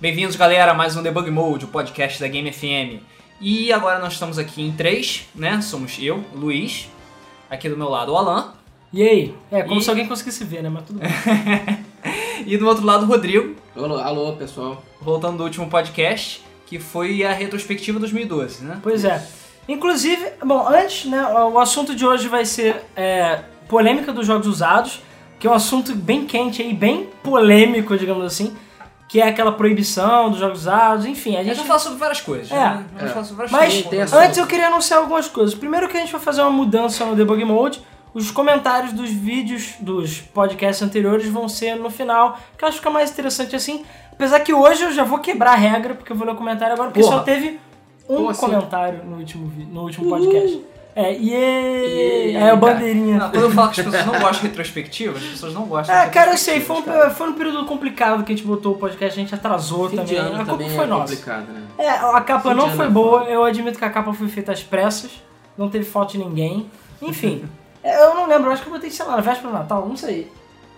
Bem-vindos, galera, a mais um Debug Mode, o podcast da Game FM. E agora nós estamos aqui em três, né? Somos eu, Luiz, aqui do meu lado o Alan, E aí? É, como E- se alguém conseguisse ver, né? Mas tudo bem. e do outro lado o Rodrigo, Alô, alô, pessoal. voltando do último podcast, que foi a retrospectiva 2012, né? Pois é. Inclusive, bom, antes, né, o assunto de hoje vai ser é, polêmica dos jogos usados, que é um assunto bem quente aí, bem polêmico, digamos assim, que é aquela proibição dos jogos usados, enfim, a A gente gente... vai falar sobre várias coisas, É. né? Vamos É. falar sobre várias Mas coisas. antes eu queria anunciar algumas coisas. Primeiro que a gente vai fazer uma mudança no Debug Mode. Os comentários dos vídeos dos podcasts anteriores vão ser no final, que eu acho que fica mais interessante assim. Apesar que hoje eu já vou quebrar a regra, porque eu vou ler o comentário agora, porque Porra. só teve um Como assim? comentário no último, no último podcast. É, e Iê, é o Cara, bandeirinha. não, quando eu falo que as pessoas não gostam de retrospectiva, as pessoas não gostam É, cara, eu sei, foi retrospectivas, cara. um, foi um período complicado que a gente botou o podcast, a gente atrasou Fim também. ano a culpa foi é nossa. complicado, né? É, a capa Fim não foi é boa, eu admito que a capa foi feita às pressas, não teve falta de ninguém. Enfim, é, eu não lembro, acho que eu botei, sei lá, na véspera do Natal, não sei.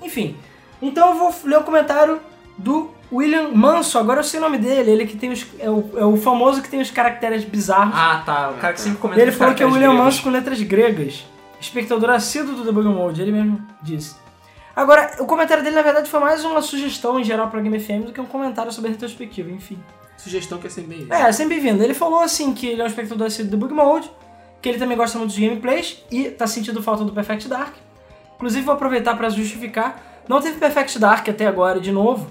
Enfim, então eu vou ler o comentário do William Manso, agora eu sei o nome dele, ele que tem os, é, o, é o famoso que tem os caracteres bizarros. Ah, tá. O cara que sempre comenta ele falou que é o William gregos. Manso com letras gregas, espectador assíduo do Debug Mode, ele mesmo disse. Agora, o comentário dele na verdade foi mais uma sugestão em geral pra Game FM do que um comentário sobre a retrospectiva, enfim. Sugestão que é sempre bem É, sempre bem-vindo. Ele falou assim que ele é um espectador assíduo do Bug Mode, que ele também gosta muito dos gameplays e tá sentindo falta do Perfect Dark. Inclusive, vou aproveitar pra justificar. Não teve Perfect Dark até agora de novo,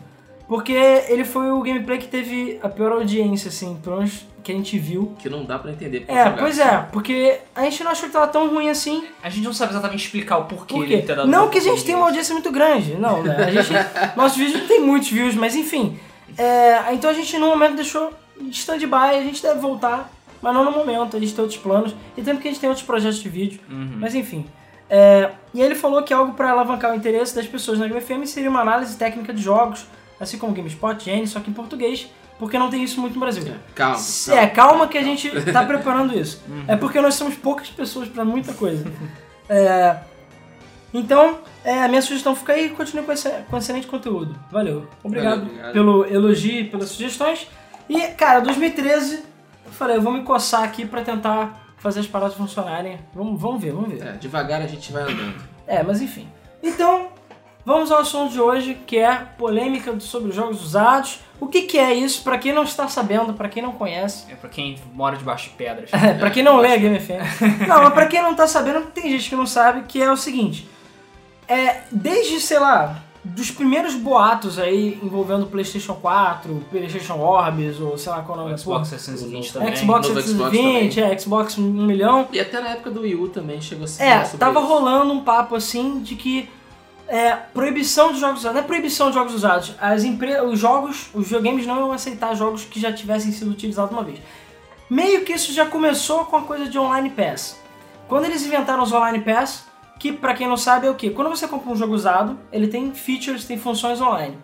porque ele foi o gameplay que teve a pior audiência, assim, pelo menos que a gente viu. que não dá pra entender. É, jogar. pois é, porque a gente não achou que tava tão ruim assim. A gente não sabe exatamente explicar o porquê Por ele ter dado Não que a gente tenha uma audiência muito grande, não, né? A gente, nosso vídeo não tem muitos views, mas enfim. É, então a gente no momento deixou stand-by, a gente deve voltar, mas não no momento, a gente tem outros planos, e também porque a gente tem outros projetos de vídeo, Uhum. mas enfim. É, e ele falou que algo para alavancar o interesse das pessoas na Game FM seria uma análise técnica de jogos, assim como GameSpot, Gene, só que em português, porque não tem isso muito no Brasil. É, calma. É, calma que a gente tá preparando isso. É porque nós somos poucas pessoas pra muita coisa. É, então, é, a minha sugestão fica aí e continue com, esse, com excelente conteúdo. Valeu. Obrigado, Valeu, obrigado. pelo elogio e pelas sugestões. E, cara, 2013, eu falei, eu vou me coçar aqui pra tentar fazer as paradas funcionarem. Vamos, vamos ver, vamos ver. É, devagar a gente vai andando. É, mas enfim. Então, vamos ao assunto de hoje, que é polêmica sobre os jogos usados. O que, que é isso? Pra quem não está sabendo, pra quem não conhece. É pra quem mora debaixo de pedras. É, pra quem não lê a Game FM. Não, mas pra quem não tá sabendo, tem gente que não sabe, que é o seguinte. É, desde, sei lá, dos primeiros boatos aí envolvendo PlayStation 4, PlayStation Orbs, ou sei lá qual é o nome da Xbox porra. 720 o também. Xbox Novo Xbox 720, é, Xbox 1 milhão. E até na época do Wii U também chegou a se É, tava isso. rolando um papo assim de que é, proibição de jogos usados. Não é proibição de jogos usados. As. Os jogos, os videogames não iam aceitar jogos que já tivessem sido utilizados uma vez. Meio que isso já começou com a coisa de Online Pass. Quando eles inventaram os Online Pass, que pra quem não sabe é o que? Quando você compra um jogo usado, ele tem features, tem funções online.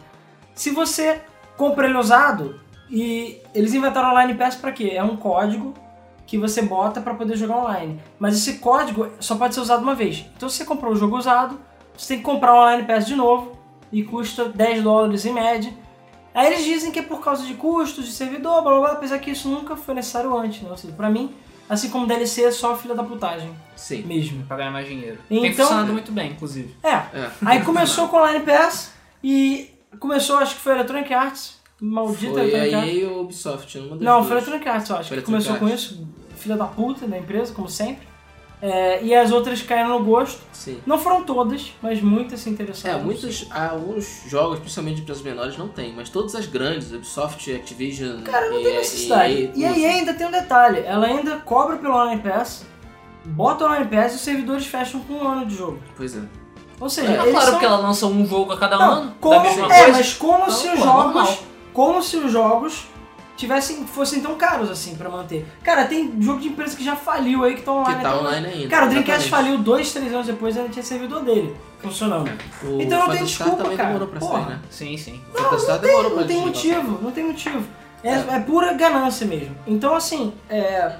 Se você compra ele usado, e eles inventaram Online Pass pra quê? É um código que você bota pra poder jogar online. Mas esse código só pode ser usado uma vez. Então se você comprou o jogo usado, você tem que comprar o Online Pass de novo e custa 10 dólares em média. Aí eles dizem que é por causa de custos de servidor, blá blá blá, apesar que isso nunca foi necessário antes, né? Ou seja, pra mim, assim como DLC é só filha da putagem Sim. mesmo. Pra ganhar mais dinheiro. Tem Então- funcionado muito bem, inclusive. É, É. aí começou com o Online Pass e começou, acho que foi a Electronic Arts, maldita Foi Electronic Arts. Ou a Ubisoft, uma das Não, duas. foi a Electronic Arts, eu acho, Foi que começou com Electronic isso, filha da puta da empresa, como sempre. É, e as outras caíram no gosto. Sim. Não foram todas, mas muitas se É, interessaram. muitos, alguns jogos, principalmente de empresas menores, não tem, mas todas as grandes, Ubisoft, Activision Cara, não e, tem necessidade. E a EA ainda tem um detalhe, ela ainda cobra pelo Online Pass, bota o Online Pass e os servidores fecham com um ano de jogo. Pois é. Ou seja, É, eles claro são... que ela lança um jogo a cada Não, ano, como, é, coisa. mas como Então, se os pô, jogos, normal. como se os jogos tivessem fossem tão caros assim pra manter. Cara, tem jogo de empresa que já faliu aí que estão online. Que tá até online ainda. Cara, o Dreamcast faliu dois, três anos depois e ainda tinha servidor dele funcionando. O Então não tem desculpa, também cara. demorou pra Porra. sair, né? Sim, sim. O Phantasy Star demorou pra Não tem motivo, não tem motivo. É, É. é pura ganância mesmo. Então, assim, é...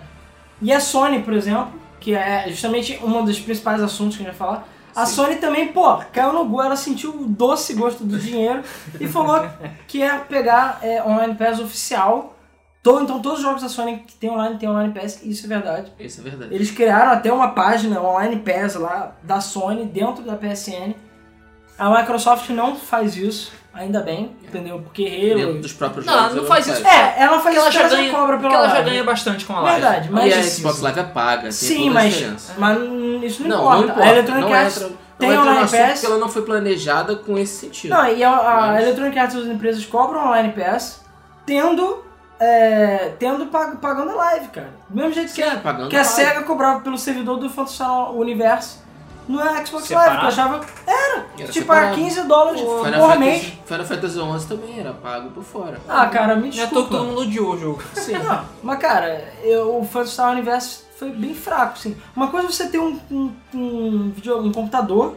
e a Sony, por exemplo, que é justamente um dos principais assuntos que a gente vai falar, A Sim. Sony também, pô, caiu no gol, ela sentiu o doce gosto do dinheiro e falou que ia pegar é, Online Pass oficial. To- Então todos os jogos da Sony que tem online tem Online Pass, isso é verdade. Isso é verdade. Eles criaram até uma página Online Pass lá da Sony dentro da PSN. A Microsoft não faz isso, ainda bem, entendeu? Porque Dentro Halo... dos próprios Não, jogos. não ela faz isso. É, ela faz Porque ela isso já ganha, cobra porque pela ela já ganha bastante com a live. Verdade, mas... e a Xbox Live é paga, tem Sim, mas, mas hum, isso não, Não, importa. não importa. A Electronic não Arts entra, não tem entra no Online Pass. porque ela não foi planejada com esse sentido. Não, e a, a Mas- Electronic Arts e as empresas cobram Online Pass tendo, é, tendo pag- pagando a live, cara. Do mesmo jeito que, Sim, a, pagando que a a. SEGA cobrava pelo servidor do Phantasy Star Universe no Xbox Separado? Live, que eu achava, Era tipo, separado. a 15 dólares Final por Fantasy, mês. Final Fantasy XI também era pago por fora. Ah, cara, me Já tô que todo desculpa. mundo odiou o jogo. Sim. Não, mas cara, eu, o Phantasy Star Universe foi bem fraco, assim. Uma coisa é você ter um, um, um, video- um computador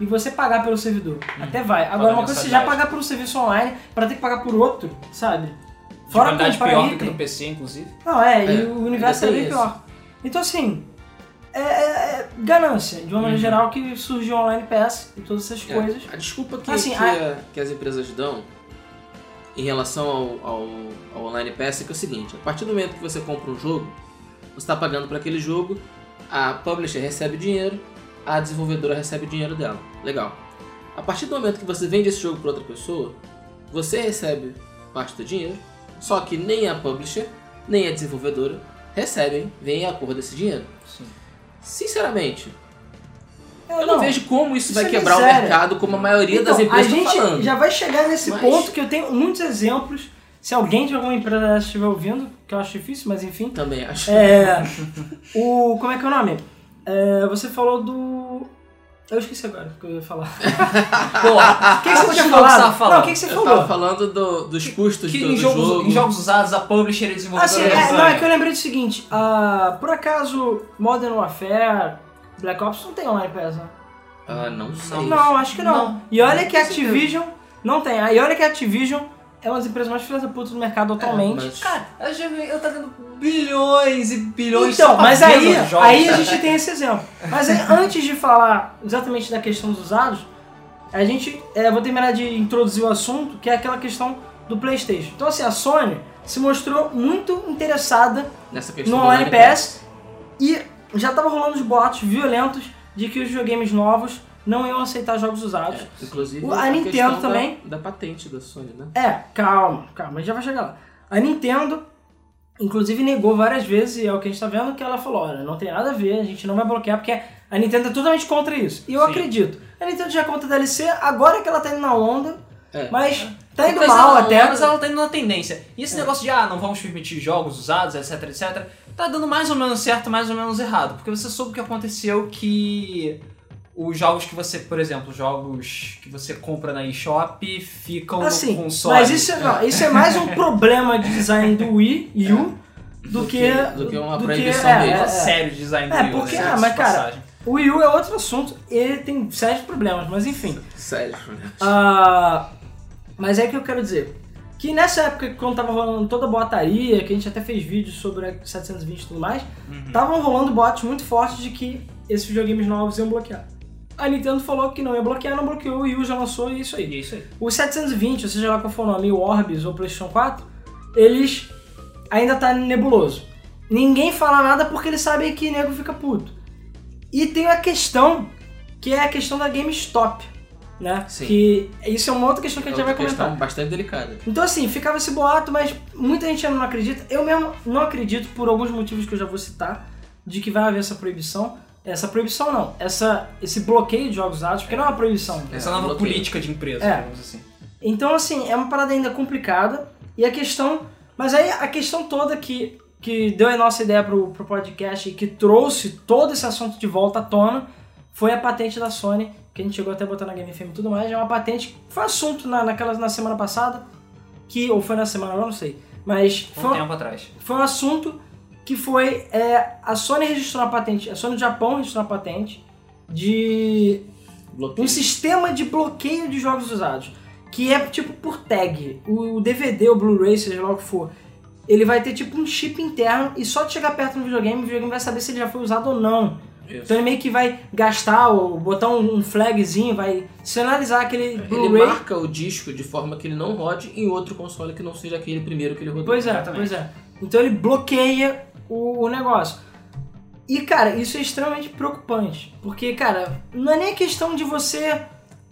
e você pagar pelo servidor. Até vai. Agora, uma coisa é você já pagar por um serviço online pra ter que pagar por outro, sabe? De qualidade comprar pior do que no PC, inclusive. Não, é, É, e o universo é bem pior. Então, assim, é, é- é ganância, de uma maneira geral, que surgiu o Online Pass e todas essas É, coisas. A desculpa que, Assim, que, a- que as empresas dão em relação ao, ao, ao Online Pass é que é o seguinte, a partir do momento que você compra um jogo, você está pagando para aquele jogo, a publisher recebe dinheiro, a desenvolvedora recebe dinheiro dela. Legal. A partir do momento que você vende esse jogo para outra pessoa, você recebe parte do dinheiro, só que nem a publisher, nem a desenvolvedora recebem, vem a cor desse dinheiro. Sim. Sinceramente, É, eu não, vejo como isso, Isso vai é quebrar o miséria. mercado como a maioria Então, das empresas a gente já vai chegar nesse Mas- ponto que eu tenho muitos exemplos. Se alguém de alguma empresa estiver ouvindo, que eu acho difícil, mas enfim. Também acho. É. O. Como é que é o nome? É, você falou do. Eu esqueci agora o que eu ia falar. Pô, O que, que você tinha que falado? Não, o que, que você Eu falou? tava falando do- dos custos que do, em, do jogos, jogo. em jogos usados, a publisher e Ah, desenvolvedora sim, é, ganham. não, é que eu lembrei do seguinte, ah, por acaso Modern Warfare, Black Ops não tem online pass, né? Ah, não sei. Não, acho que não. Não. E olha que a Com certeza. Activision não tem. Ah, E olha que a Activision é uma das empresas mais filhas da puta do mercado atualmente. mas- Cara, eu já vi, eu tá vendo bilhões e bilhões Então, mas aí, jogos, aí a gente tem esse exemplo. Mas aí, antes de falar exatamente da questão dos usados, a gente, é, vou terminar de introduzir o assunto, que é aquela questão do PlayStation. Então assim, a Sony se mostrou muito interessada Nessa questão no Online Pass e já tava rolando os boatos violentos de que os videogames novos não iam aceitar jogos usados. É, inclusive, O- a Nintendo questão da- também. Da, patente da Sony, né? É, calma, calma, a gente já vai chegar lá. A Nintendo, inclusive, negou várias vezes, e é o que a gente tá vendo, que ela falou, olha, não tem nada a ver, a gente não vai bloquear, porque a Nintendo é totalmente contra isso. E eu Sim. acredito. A Nintendo já é contra a DLC, agora que ela tá indo na onda, É. mas tá indo Mas mal ela, até. Mas ela tá indo na tendência. E esse negócio de, ah, não vamos permitir jogos usados, etc, etc, tá dando mais ou menos certo, mais ou menos errado. Porque você soube o que aconteceu que os jogos que você, por exemplo, jogos que você compra na eShop ficam Assim, no console. mas isso, é- não, isso é mais um problema de design do Wii U do, Do que, que- do que uma proibição é, mesmo. é, é. sério design do É, Wii U, porque- ah, mas, cara, passagem. O Wii U é outro assunto, ele tem sérios problemas, mas enfim. Sério, né? Ah, mas é que eu quero dizer. Que nessa época, quando tava rolando toda a boataria, que a gente até fez vídeos sobre a 720 e tudo mais, Uhum. estavam rolando boatos muito fortes de que esses videogames novos iam bloquear. A Nintendo falou que não ia bloquear, não bloqueou, o Wii U já lançou e é isso aí. E é isso aí. O 720, ou seja lá qual for o nome, o Orbis ou PlayStation 4, eles ainda tá nebuloso. Ninguém fala nada porque eles sabem que nego fica puto. E tem a questão, que é a questão da GameStop, né? Sim. Que isso é uma outra questão que a É gente vai outra comentar. questão bastante delicada. Então assim, ficava esse boato, mas muita gente ainda não acredita. Eu mesmo não acredito por alguns motivos que eu já vou citar, de que vai haver essa proibição. Essa proibição não, essa, esse bloqueio de jogos usados, porque não é uma proibição. Essa É, nova bloqueio. política de empresa, É. digamos assim. Então, assim, é uma parada ainda complicada. E a questão. Mas aí a questão toda que, que deu a nossa ideia pro, pro podcast e que trouxe todo esse assunto de volta à tona foi a patente da Sony, que a gente chegou até a botar na Game FM e tudo mais. É uma patente que foi assunto na, naquela, na semana passada, que, ou foi na semana, eu não sei. Mas Um foi, tempo atrás. foi um assunto que foi. é, a Sony registrou uma patente, a Sony do Japão registrou uma patente de Bloqueio. um sistema de bloqueio de jogos usados. Que é tipo por tag. O DVD, o Blu-ray, seja lá o que for, ele vai ter tipo um chip interno e só de chegar perto no videogame, o videogame vai saber se ele já foi usado ou não. Isso. Então ele meio que vai gastar ou botar um, flagzinho, vai sinalizar aquele Ele Blu-ray. marca o disco de forma que ele não rode em outro console que não seja aquele primeiro que ele rodou. Pois é, Exatamente. pois é. Então ele bloqueia o, o negócio. E, cara, isso é extremamente preocupante. Porque, cara, não é nem questão de você.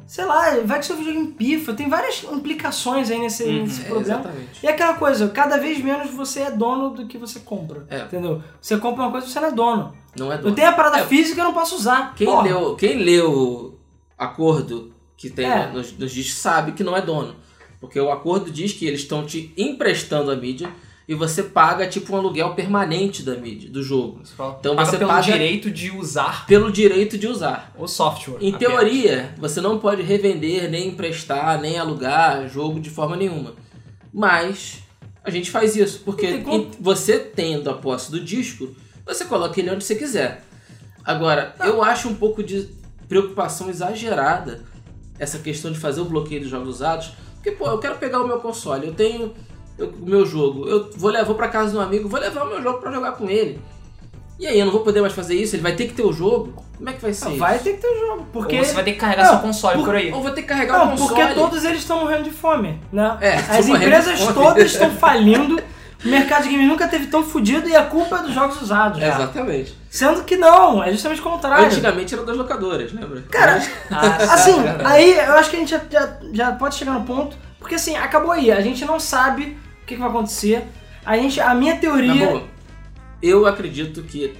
Sei lá, vai que seu videogame pifa. Tem várias implicações aí nesse, Uhum, nesse problema. exatamente. E é aquela coisa, cada vez menos você é dono do que você compra. É. Entendeu? Você compra uma coisa e você não é dono. Não é Eu dono. tenho a parada É. física e eu não posso usar. Quem Porra. leu, quem leu o acordo que tem É. nos, nos discos sabe que não é dono. Porque o acordo diz que eles estão te emprestando a mídia e você paga tipo um aluguel permanente da mídia, do jogo. Você fala, Então paga você pelo paga- direito de usar Pelo direito de usar. o software. Em teoria, você não pode revender, nem emprestar, nem alugar jogo de forma nenhuma. Mas a gente faz isso, porque Não tem você tendo a posse do disco, você coloca ele onde você quiser. Agora, eu acho um pouco de preocupação exagerada essa questão de fazer o bloqueio dos jogos usados, porque pô, eu quero pegar o meu console, eu tenho eu- o meu jogo, eu vou levar para casa de um amigo, vou levar o meu jogo para jogar com ele. E aí eu não vou poder mais fazer isso, ele vai ter que ter o jogo. Como é que vai ser? Não, isso? vai ter que ter o jogo. Porque. Ou você vai ter que carregar Não, seu console por- por aí. Ou vou ter que carregar o Não, console. porque todos eles estão morrendo de fome, né? É, As empresas todas estão falindo. O mercado de game nunca teve tão fodido e a culpa é dos jogos usados. cara. Exatamente. Sendo que não, é justamente o contrário. Antigamente era das locadoras, lembra? Cara, Ah, assim, aí eu acho que a gente já, já, já pode chegar no ponto, porque assim, acabou aí, a gente não sabe o que, que vai acontecer. A, gente, a minha teoria. boa, eu acredito que,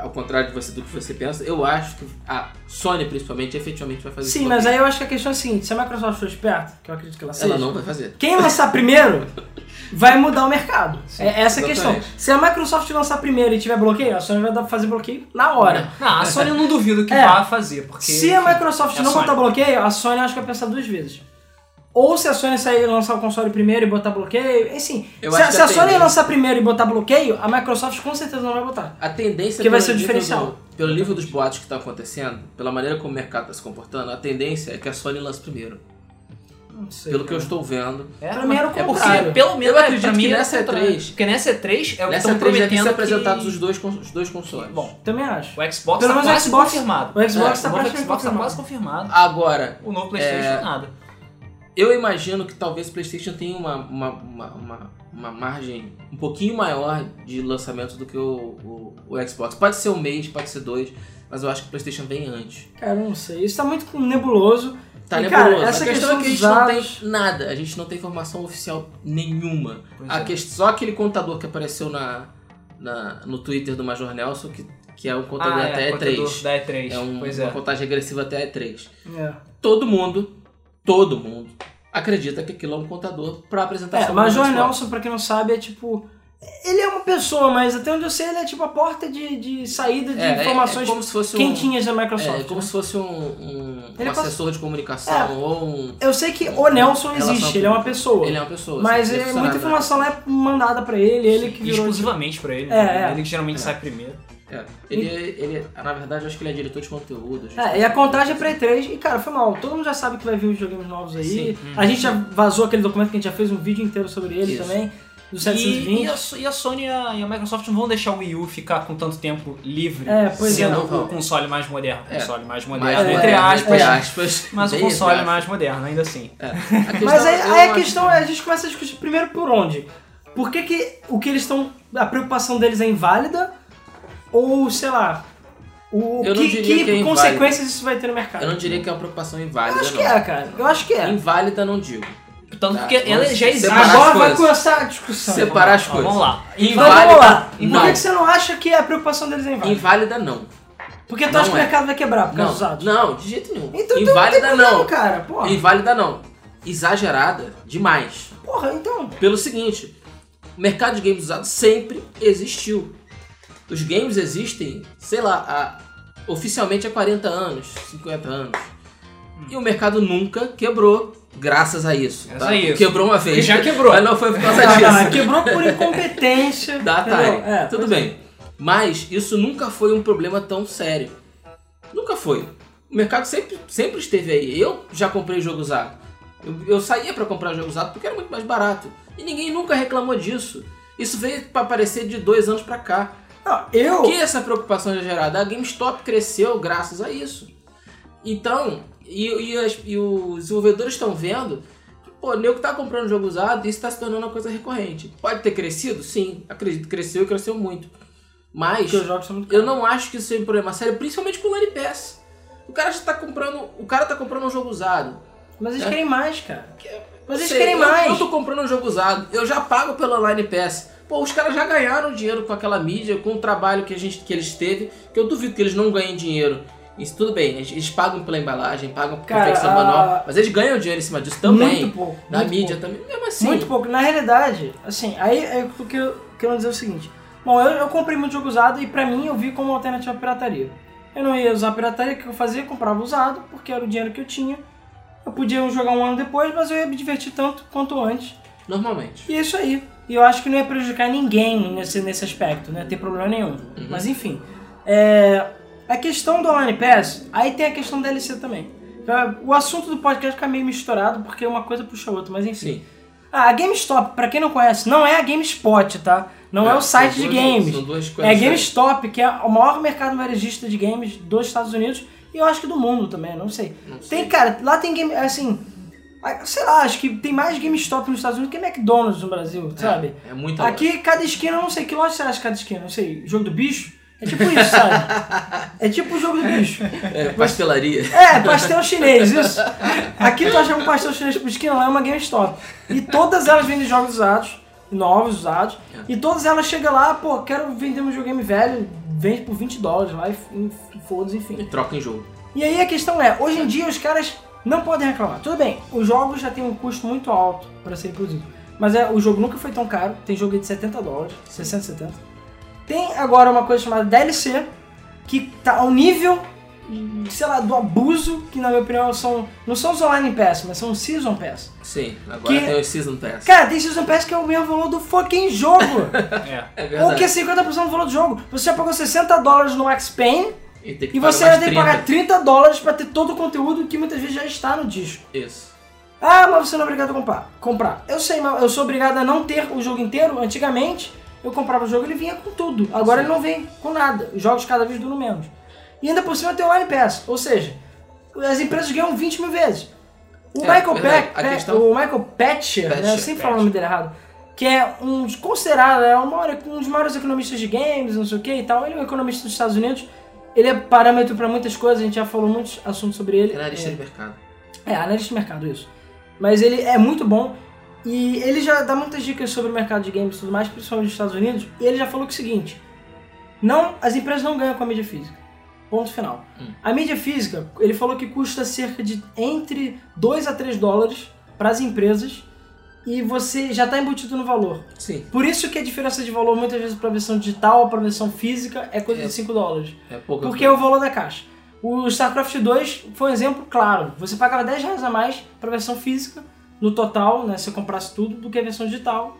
ao contrário de você, do que você pensa, eu acho que a Sony, principalmente, efetivamente vai fazer Sim, isso. mas aí eu acho que a questão é a seguinte: se a Microsoft for esperta, que eu acredito que ela seja, Ela não vai fazer. quem lançar primeiro vai mudar o mercado. é essa a questão. Se a Microsoft lançar primeiro e tiver bloqueio, a Sony vai dar- fazer bloqueio na hora. Não, a Sony eu não duvido que É. vá fazer, porque... Se a Microsoft é a não botar bloqueio, a Sony acho que vai pensar duas vezes. Ou se a Sony sair e lançar o console primeiro e botar bloqueio, enfim. Eu se a, se a a Sony lançar primeiro e botar bloqueio, a Microsoft com certeza não vai botar. A tendência Que vai ser o diferencial. do- pelo nível dos boatos que estão acontecendo, pela maneira como o mercado está se comportando, a tendência é que a Sony lance primeiro. Não sei. Pelo que eu cara. estou vendo. É, Pra mim era o é porque, contrário. pelo menos, Eu acredito pra mim que era o nessa contrário. E3 Porque nessa E3 é o que Nessa estão 3 devem prometendo ser que- apresentados os dois, os dois consoles. Bom, Também acho. o Xbox Pelo tá quase Xbox- confirmado. o Xbox É, tá tá confirmado. quase confirmado. Agora, O novo Playstation É, nada. Eu imagino que talvez o PlayStation tenha uma, uma, uma, uma, uma margem um pouquinho maior de lançamento do que o, o, o Xbox. Pode ser um mês, pode ser dois, mas eu acho que o PlayStation vem antes. Cara, eu não sei. Isso tá muito nebuloso. Tá E, nebuloso. cara, essa a questão é questão que a gente dos não dados- tem nada, a gente não tem informação oficial nenhuma. Pois A é. quest- Só aquele contador que apareceu na, na, no Twitter do Major Nelson, que, que é um contador Ah, até é, contador E3. Da E3. É um- uma é. contagem regressiva até E3. É. Todo mundo, todo mundo, acredita que aquilo é um contador para apresentação É, do Major Xbox. Nelson, pra quem não sabe, é tipo. Ele é uma pessoa, mas até onde eu sei, ele é tipo a porta de, de saída de É, é- informações é como se fosse um- quentinhas da Microsoft. É como né? se fosse um, um, um passa- assessor de comunicação É. ou um. Eu sei que o Nelson existe, ele é uma pessoa. Ele é uma pessoa. Mas assim, é, muita informação é mandada pra ele, ele que virou. Exclusivamente pra ele. É, né? é. Ele que geralmente É. sai primeiro. É. Ele, ele, na verdade, eu acho que ele é diretor de conteúdo. É, e a contagem é pra E3, e cara, foi mal. Todo mundo já sabe que vai vir os joguinhos novos aí. Sim. A gente já vazou aquele documento que a gente já fez um vídeo inteiro sobre ele Isso. também, do E, 720. e, a, So- e a Sony e a, e a Microsoft não vão deixar o Wii U ficar com tanto tempo livre, É, pois é, sendo não o console mais moderno. O É. console mais Mas, moderno, é, entre aspas, entre aspas. mas o console aspas. mais moderno, ainda assim. É. A Mas aí, aí a questão é, a gente começa a discutir primeiro por onde? Por que, que o que eles estão. A preocupação deles é inválida? Ou, sei lá. O, Eu que, diria que é consequências isso vai ter no mercado? Eu não diria que é uma preocupação Eu inválida, acho não. que é, cara. Eu acho que é. Inválida não digo. Tanto Tá, que ela já existe. Agora vai coisas. começar a discussão. Separar as coisas. Vamos lá. Então Inválida, vamos lá. Por não. que, que você não acha que a preocupação deles é inválida? Inválida não. Porque tu Não acha que o é. mercado vai quebrar por causa dos Não, usados? não, de jeito nenhum. Então Inválida então, não, tem não. problema, cara. Porra. Inválida não. Exagerada demais. Porra, então. Pelo seguinte, o mercado de games usados sempre existiu. Os games existem, sei lá, há- oficialmente há 40 anos, 50 anos. E o mercado nunca quebrou graças a isso. Graças tá? a isso. Quebrou uma vez. E já quebrou. Mas não foi por causa disso. quebrou por incompetência. da? Atari. É, Tudo pois bem. Mas isso nunca foi um problema tão sério. Nunca foi. O mercado sempre, sempre esteve aí. Eu já comprei jogo usado. Eu, eu saía pra comprar jogo usado porque era muito mais barato. E ninguém nunca reclamou disso. Isso veio pra aparecer de dois anos pra cá. Não, eu. Por que essa preocupação é gerada? A GameStop cresceu graças a isso. Então, e, e as- e os desenvolvedores estão vendo que, pô, o nego tá comprando jogo usado e isso tá se tornando uma coisa recorrente. Pode ter crescido? Sim, acredito que cresceu e cresceu muito. Mas eu não acho que isso seja um problema sério, principalmente com o Line Pass. O cara já tá comprando. O cara tá comprando um jogo usado. Mas eles É. querem mais, cara. Mas eles Sei, querem eu- mais. Eu tô comprando um jogo usado, eu já pago pelo Online Pass. Pô, os caras já ganharam dinheiro com aquela mídia, com o trabalho que, a gente, que eles teve, que eu duvido que eles não ganhem dinheiro. Isso tudo bem, eles, pagam pela embalagem, pagam por confecção a- manual, mas eles ganham dinheiro em cima disso também. Muito pouco. Na muito mídia pouco. também, mesmo assim. Muito pouco. Na realidade, assim, aí é o que eu quero dizer o seguinte. Bom, eu, eu comprei muito jogo usado e pra mim eu vi como alternativa à pirataria. Eu não ia usar a pirataria, o que eu fazia? Eu comprava usado, porque era o dinheiro que eu tinha. Eu podia jogar um ano depois, mas eu ia me divertir tanto quanto antes. Normalmente. E é isso aí. E eu acho que não ia prejudicar ninguém nesse, nesse aspecto, não ia ter problema nenhum. Mas enfim. É, a questão do Online Pass, aí tem a questão da DLC também. É, O assunto do podcast fica meio misturado, porque uma coisa puxa a outra, mas enfim. Sim. Ah, a GameStop, pra quem não conhece, não é a GameSpot, tá? Não é, o são site de duas- games. São duas É a GameStop, que é o maior mercado varejista de games dos Estados Unidos e eu acho que do mundo também, não sei. Não sei. Tem, cara, lá tem game, assim, sei lá, acho que tem mais GameStop nos Estados Unidos que McDonald's no Brasil, sabe? É, é muito Aqui, cada esquina, não sei, que loja você acha cada esquina? Não sei, jogo do bicho? É tipo isso, sabe? É tipo o jogo do bicho. É, pastelaria. É, pastel chinês, isso. Aqui tu acha um pastel chinês por esquina, lá é uma GameStop. E todas elas vendem jogos usados, novos, usados. E todas elas chegam lá, pô, quero vender um videogame velho, vende por 20 dólares lá e foda-se, enfim. E troca em jogo. E aí a questão é, hoje em dia os caras não podem reclamar. Tudo bem, os jogos já têm um custo muito alto para ser produzido. Mas é, o jogo nunca foi tão caro, tem jogo de 70 dólares, 60, 70. Tem agora uma coisa chamada DLC, que tá ao nível, sei lá, do abuso, que na minha opinião são. Não são os online pass, mas são os season pass. Sim, agora Que- tem o Season Pass. Cara, tem season pass que é o mesmo valor do fucking jogo. É. é Ou verdade. que é 50% do valor do jogo. Você já pagou 60 dólares no X-Pain E, você ainda tem que 30. pagar 30 dólares pra ter todo o conteúdo que muitas vezes já está no disco. Isso. Ah, mas você não é obrigado a comprar. comprar. Eu sei, mas eu sou obrigado a não ter o jogo inteiro. Antigamente, eu comprava o jogo e ele vinha com tudo. Agora ele não vem com nada. Os jogos cada vez duram menos. E ainda por cima tem o Online Pass. Ou seja, as empresas ganham 20 mil vezes. O É, Michael. Peck, Pe- questão- o Michael Patcher, né? eu Patcher, sempre falo o nome dele errado, que é um considerado é um dos maiores economistas de games, não sei o que e tal. Ele é um economista dos Estados Unidos. Ele é parâmetro para muitas coisas, a gente já falou muitos assuntos sobre ele. Analista É, de mercado. é, analista de mercado, isso. Mas ele é muito bom e ele já dá muitas dicas sobre o mercado de games e tudo mais, principalmente nos Estados Unidos. E ele já falou que é o seguinte: não, as empresas não ganham com a mídia física. Ponto final. Hum. A mídia física, ele falou que custa cerca de entre 2 a 3 dólares para as empresas e você já está embutido no valor. Sim, Por isso que a diferença de valor muitas vezes para a versão digital ou para a versão física é coisa É. de 5 dólares. é pouca Porque é coisa. o valor da caixa. O StarCraft 2 foi um exemplo claro. Você pagava 10 reais a mais para a versão física, no total, né, se eu comprasse tudo, do que a versão digital.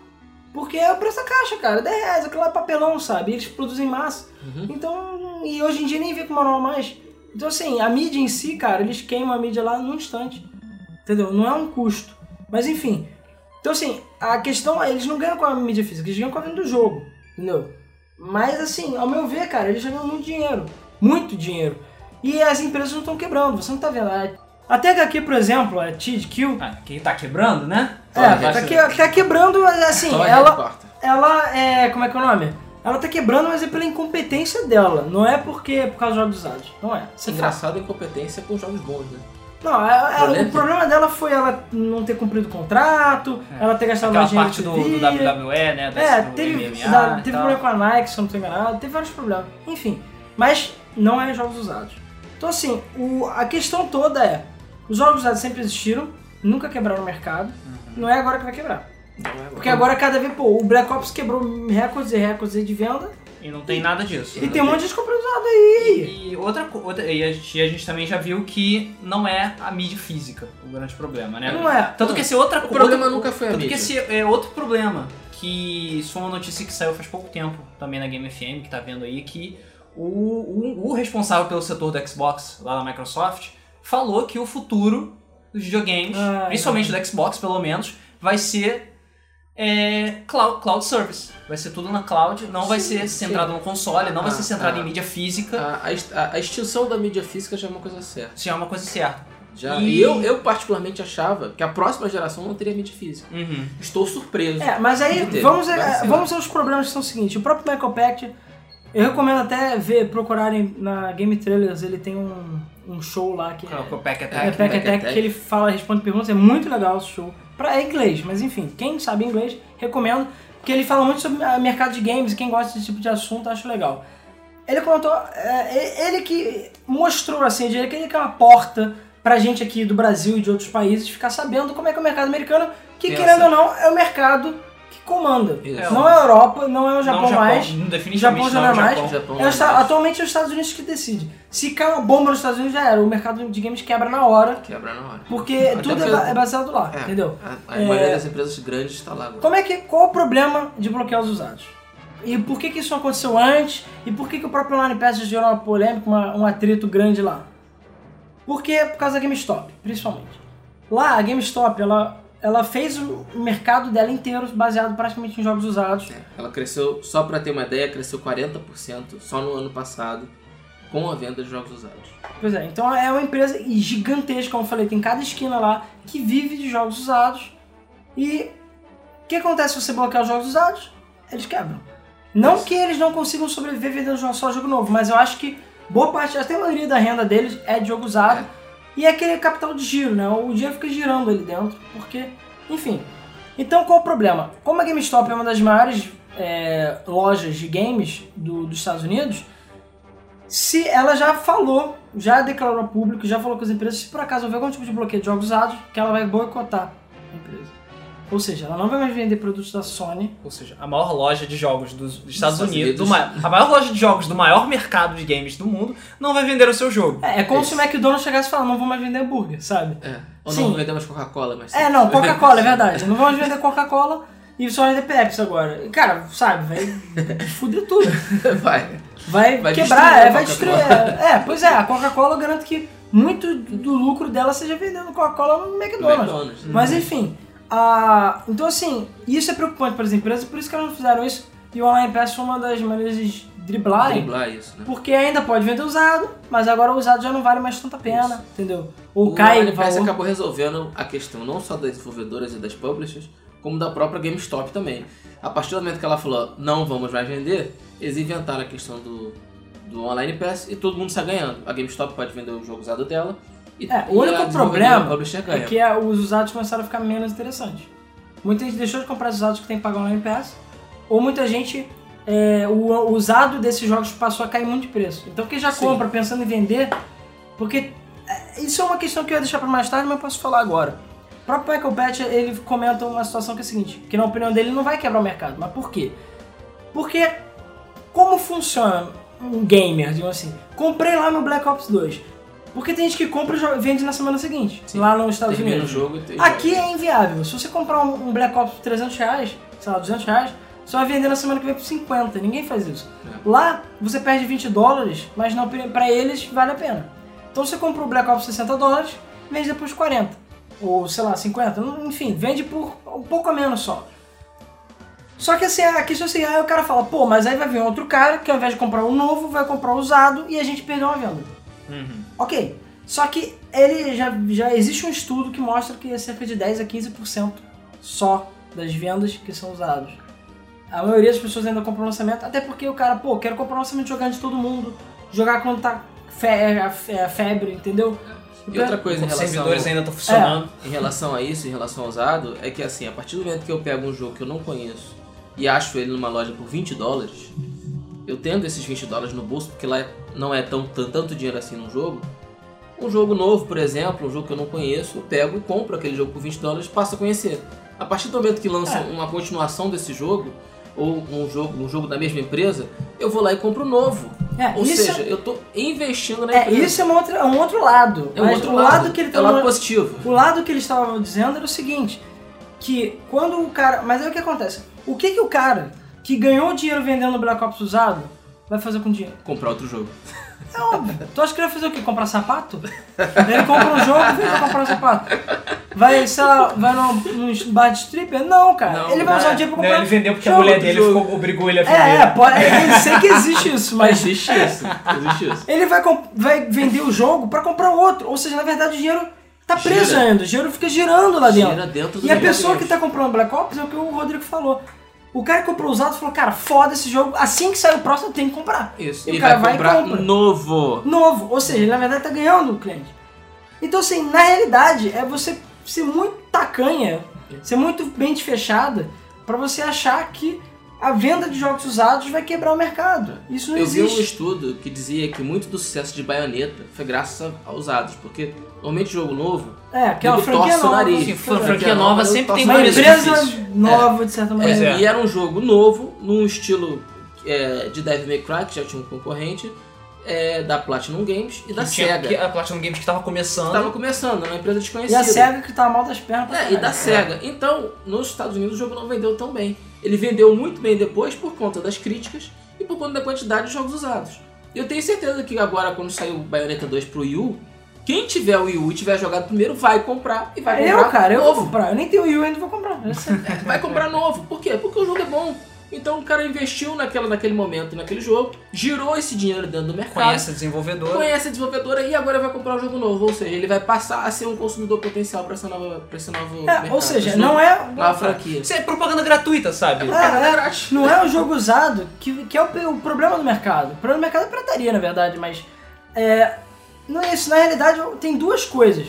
Porque é o preço da caixa, cara. 10 reais, aquilo lá é papelão, sabe? Eles produzem massa. Uhum. Então, e hoje em dia nem vê com manual mais. Então, assim, a mídia em si, cara, eles queimam a mídia lá num instante. Entendeu? Não é um custo. Mas, enfim. Então, assim, a questão é, eles não ganham com a mídia física, eles ganham com a venda do jogo. Entendeu? Mas, assim, ao meu ver, cara, eles já ganham muito dinheiro. Muito dinheiro. E as empresas não estão quebrando, você não tá vendo. A- A THQ, por exemplo, a THQ, Ah, quem tá quebrando, né? é, tá, que- tá quebrando, mas, assim, ela, ela é. Como é que é o nome? Ela tá quebrando, mas é pela incompetência dela. Não é porque é por causa dos jogos usados. Não é. Engraçado a incompetência com jogos bons, né? Não, ela- o problema dela foi ela não ter cumprido o contrato, ela ter gastado Aquela mais dinheiro parte do, do. WWE, né? da- É, teve, MMA da- teve problema com a Nike, se eu não tô enganado, teve vários problemas. Enfim, mas não é jogos usados. Então assim, o- a questão toda é, os jogos usados sempre existiram, nunca quebraram o mercado, não é agora que vai quebrar. É Porque agora cada vez, pô, o Black Ops quebrou recordes e recordes de venda, E não tem nada disso. e tem um monte de usado aí. E outra, outra e a gente, a gente também já viu que não é a mídia física o grande problema, né? Não é. Tanto que esse é outra O problema outro- nunca foi a Tanto que mídia. esse é outro problema, que isso foi uma notícia que saiu faz pouco tempo também na Game FM, que tá vendo aí, que o, o, o responsável pelo setor do Xbox lá na Microsoft falou que o futuro dos videogames, Ah, principalmente do Xbox pelo menos, vai ser é cloud, cloud service. Vai ser tudo na cloud, não vai ser centrado no console, não vai ser Ah, centrado ah. em mídia física. A, a a- a extinção da mídia física já é uma coisa certa. Isso é uma coisa certa. Já, E- e eu, eu particularmente achava que a próxima geração não teria mídia física. Uhum. Estou surpreso. É, mas aí vamos, Vai é, vamos aos problemas que são o seguinte. O próprio Michael Pact, eu recomendo até ver, procurarem na Game Trailers, ele tem um, um show lá que Com o Pack é, Attack. é Pack Pack Attack, Attack. que ele fala, responde perguntas, é muito legal esse show. Pra, é inglês, mas enfim, quem sabe inglês, recomendo, porque ele fala muito sobre o mercado de games e quem gosta desse tipo de assunto acho legal. Ele comentou, é, ele que mostrou assim, ele que ele que é uma porta pra gente aqui do Brasil e de outros países ficar sabendo como é que é o mercado americano, que Pensa. querendo ou não, é o mercado que comanda. Isso. Não é a Europa, não é o Japão, Não, mais. Definitivamente Japão já não é mais. Japão. Japão É não Esta- mais. atualmente é os Estados Unidos que decide. Se cai uma bomba nos Estados Unidos, já era. O mercado de games quebra na hora, Quebra na hora. porque Até tudo é, porque- é baseado lá, É, entendeu? A, a É. maioria das empresas grandes está lá agora. Como é que, qual o problema de bloquear os usados? E por que, que isso aconteceu antes? E por que, que o próprio Online Pass gerou uma polêmica, uma- um atrito grande lá? Porque é por causa da GameStop, principalmente. Lá, a GameStop, ela, ela fez o mercado dela inteiro baseado praticamente em jogos usados. É, Ela cresceu, só para ter uma ideia, cresceu 40% só no ano passado com a venda de jogos usados. Pois é, então é uma empresa gigantesca, como eu falei, tem cada esquina lá que vive de jogos usados. E o que acontece se você bloquear os jogos usados? Eles quebram. Não que eles não consigam sobreviver vendendo só jogo novo, mas eu acho que boa parte, até a maioria da renda deles é de jogo usado. E é aquele capital de giro, né? O dinheiro fica girando ali dentro, porque, enfim. Então qual o problema? Como a GameStop é uma das maiores é, lojas de games do- dos Estados Unidos, se ela já falou, já declarou ao público, já falou com as empresas, se por acaso houver algum tipo de bloqueio de jogos usados, que ela vai boicotar a empresa. Ou seja, ela não vai mais vender produtos da Sony. Ou seja, a maior loja de jogos dos, dos Estados Estados Unidos, Unidos. do ma- a maior loja de jogos do maior mercado de games do mundo, não vai vender o seu jogo. É, é como Isso. se o McDonald's chegasse e falasse, não vou mais vender hambúrguer, sabe? É. Ou Sim. não vendemos Coca-Cola, mas. É, não, Coca-Cola, é verdade. Não vamos vender Coca-Cola e só vender Pepsi agora. E, Cara, sabe, vai fuder tudo. Vai. Vai, Vai quebrar, é, vai destruir. É, é, pois é, a Coca-Cola eu garanto que muito do lucro dela seja vendendo Coca-Cola no McDonald's. McDonald's. Mas enfim, a... então assim, isso é preocupante para as empresas, por isso que elas não fizeram isso. E o Online Pass foi uma das maneiras de driblarem. Driblar isso, né? Porque ainda pode vender usado, mas agora o usado já não vale mais tanta pena, Isso. entendeu? Ou o cai Online Pass valor. acabou resolvendo a questão não só das desenvolvedoras e das publishers, como da própria GameStop também. A partir do momento que ela falou, não vamos mais vender, eles inventaram a questão do, do Online Pass e todo mundo está ganhando. A GameStop pode vender o jogo usado dela e, É, o único problema É que os usados começaram a ficar menos interessantes. Muita gente deixou de comprar os usados que tem que pagar online pass, ou muita gente, é, o, usado desses jogos passou a cair muito de preço. Então quem já Sim. compra pensando em vender, porque é, isso é uma questão que eu ia deixar para mais tarde, mas posso falar agora. O próprio Michael Patch, ele comenta uma situação que é a seguinte, que na opinião dele não vai quebrar o mercado, mas por quê? Porque como funciona um gamer, digamos assim? Comprei lá no Black Ops 2. Porque tem gente que compra e vende na semana seguinte, Sim. lá nos Estados Termina o Unidos. jogo Aqui jogo. é inviável. Se você comprar um um Black Ops por 300 reais, sei lá, 200 reais, você vai vender na semana que vem por 50. Ninguém faz isso. É. Lá, você perde 20 dólares, mas não, pra eles vale a pena. Então você compra o Black Ops 60 dólares, vende depois 40. Ou, sei lá, 50. Não- Enfim, vende por um pouco a menos só. Só que assim, a questão assim, aí o cara fala, pô, mas aí vai vir outro cara que ao invés de comprar um novo, vai comprar um usado e a gente perdeu uma venda. Uhum. Ok. Só que ele já, já existe um estudo que mostra que é cerca de 10 a 15% só das vendas que são usados. A maioria das pessoas ainda compra o lançamento, até porque o cara, pô, quero comprar o lançamento jogando de todo mundo, jogar quando tá fe é, é, febre, entendeu? E outra coisa em relação, servidores ainda estão funcionando. em relação a isso, em relação ao usado, é que assim, a partir do momento que eu pego um jogo que eu não conheço e acho ele numa loja por 20 dólares, eu tendo esses 20 dólares no bolso, porque lá não é tão, tão- tanto dinheiro assim no jogo. Um jogo novo, por exemplo, um jogo que eu não conheço, eu pego e compro aquele jogo por 20 dólares e passo a conhecer. A partir do momento que lançam É. uma continuação desse jogo, ou um jogo, um jogo da mesma empresa, eu vou lá e compro um novo. É, Ou seja, eu tô investindo na é, empresa. isso é, uma outra, é um outro lado. É um outro o lado, lado que ele é o lado positivo. O lado que eles estavam dizendo era o seguinte, que quando o cara... Mas aí o que acontece? O que que o cara que ganhou dinheiro vendendo Black Ops usado vai fazer com o dinheiro? Comprar outro jogo. É óbvio. Tu acha que ele vai fazer o quê? Comprar sapato? Ele compra um jogo e vem pra comprar um sapato. Vai, sei lá, vai no, no bar de stripper? Não, cara. Não, ele vai usar não o dinheiro pra Não, comprar ele vendeu porque a mulher dele ficou- obrigou ele a É, vender. é, pode, eu sei que existe isso, Mas mas existe isso. Existe isso. ele vai, vai vender o jogo pra comprar outro. Ou seja, na verdade o dinheiro tá preso Gira. ainda. O dinheiro fica girando lá dentro. Gira dentro do E a pessoa que tá comprando Black Ops é o que o Rodrigo falou. O cara que comprou usado falou, cara, foda esse jogo. Assim que sair o próximo, eu tenho que comprar. Isso. E E o cara vai vai e comprar compra. novo. Novo. Ou seja, ele na verdade tá ganhando o cliente. Então, assim, na realidade, é você ser muito tacanha, ser muito mente fechada, pra você achar que a venda de jogos usados vai quebrar o mercado. Isso não Eu vi um existe. estudo que dizia que muito do sucesso de Bayonetta foi graças a usados, porque normalmente jogo novo É, que é franquia torce o nova. nariz. Sim, Foi franquia Franquia nova nova, sempre eu tem Uma empresa difícil. nova, de certa maneira. é. E era um jogo novo, num estilo é, de Devil May Cry, que já tinha um concorrente, é, da Platinum Games e da Que tinha- SEGA. que a Platinum Games que tava começando. Estava começando, era uma empresa E desconhecida. a SEGA que tá mal das pernas pra É, e da. SEGA. Então, nos Estados Unidos o jogo não vendeu tão bem. Ele vendeu muito bem depois por conta das críticas e por conta da quantidade de jogos usados. Eu tenho certeza que agora, quando sair o Bayonetta 2 pro Wii U, quem tiver o Wii U e tiver jogado primeiro vai comprar e vai comprar Eu, cara, eu vou novo. comprar. Eu nem tenho Wii U ainda vou comprar. Eu sei. Vai comprar novo. Por quê? Porque o jogo é bom. Então o cara investiu naquela, naquele momento, naquele jogo, girou esse dinheiro dentro do mercado, Conhece a desenvolvedora. conhece a desenvolvedora e agora vai comprar um jogo novo. Ou seja, ele vai passar a ser um consumidor potencial para essa nova, pra esse novo É, mercado. ou seja, não novo- é. nova franquia. Isso é propaganda gratuita, sabe? É, é, não é um jogo usado que, que é o, o problema do mercado. O problema do mercado é prataria, na verdade, mas. É, não é isso. Na realidade, tem duas coisas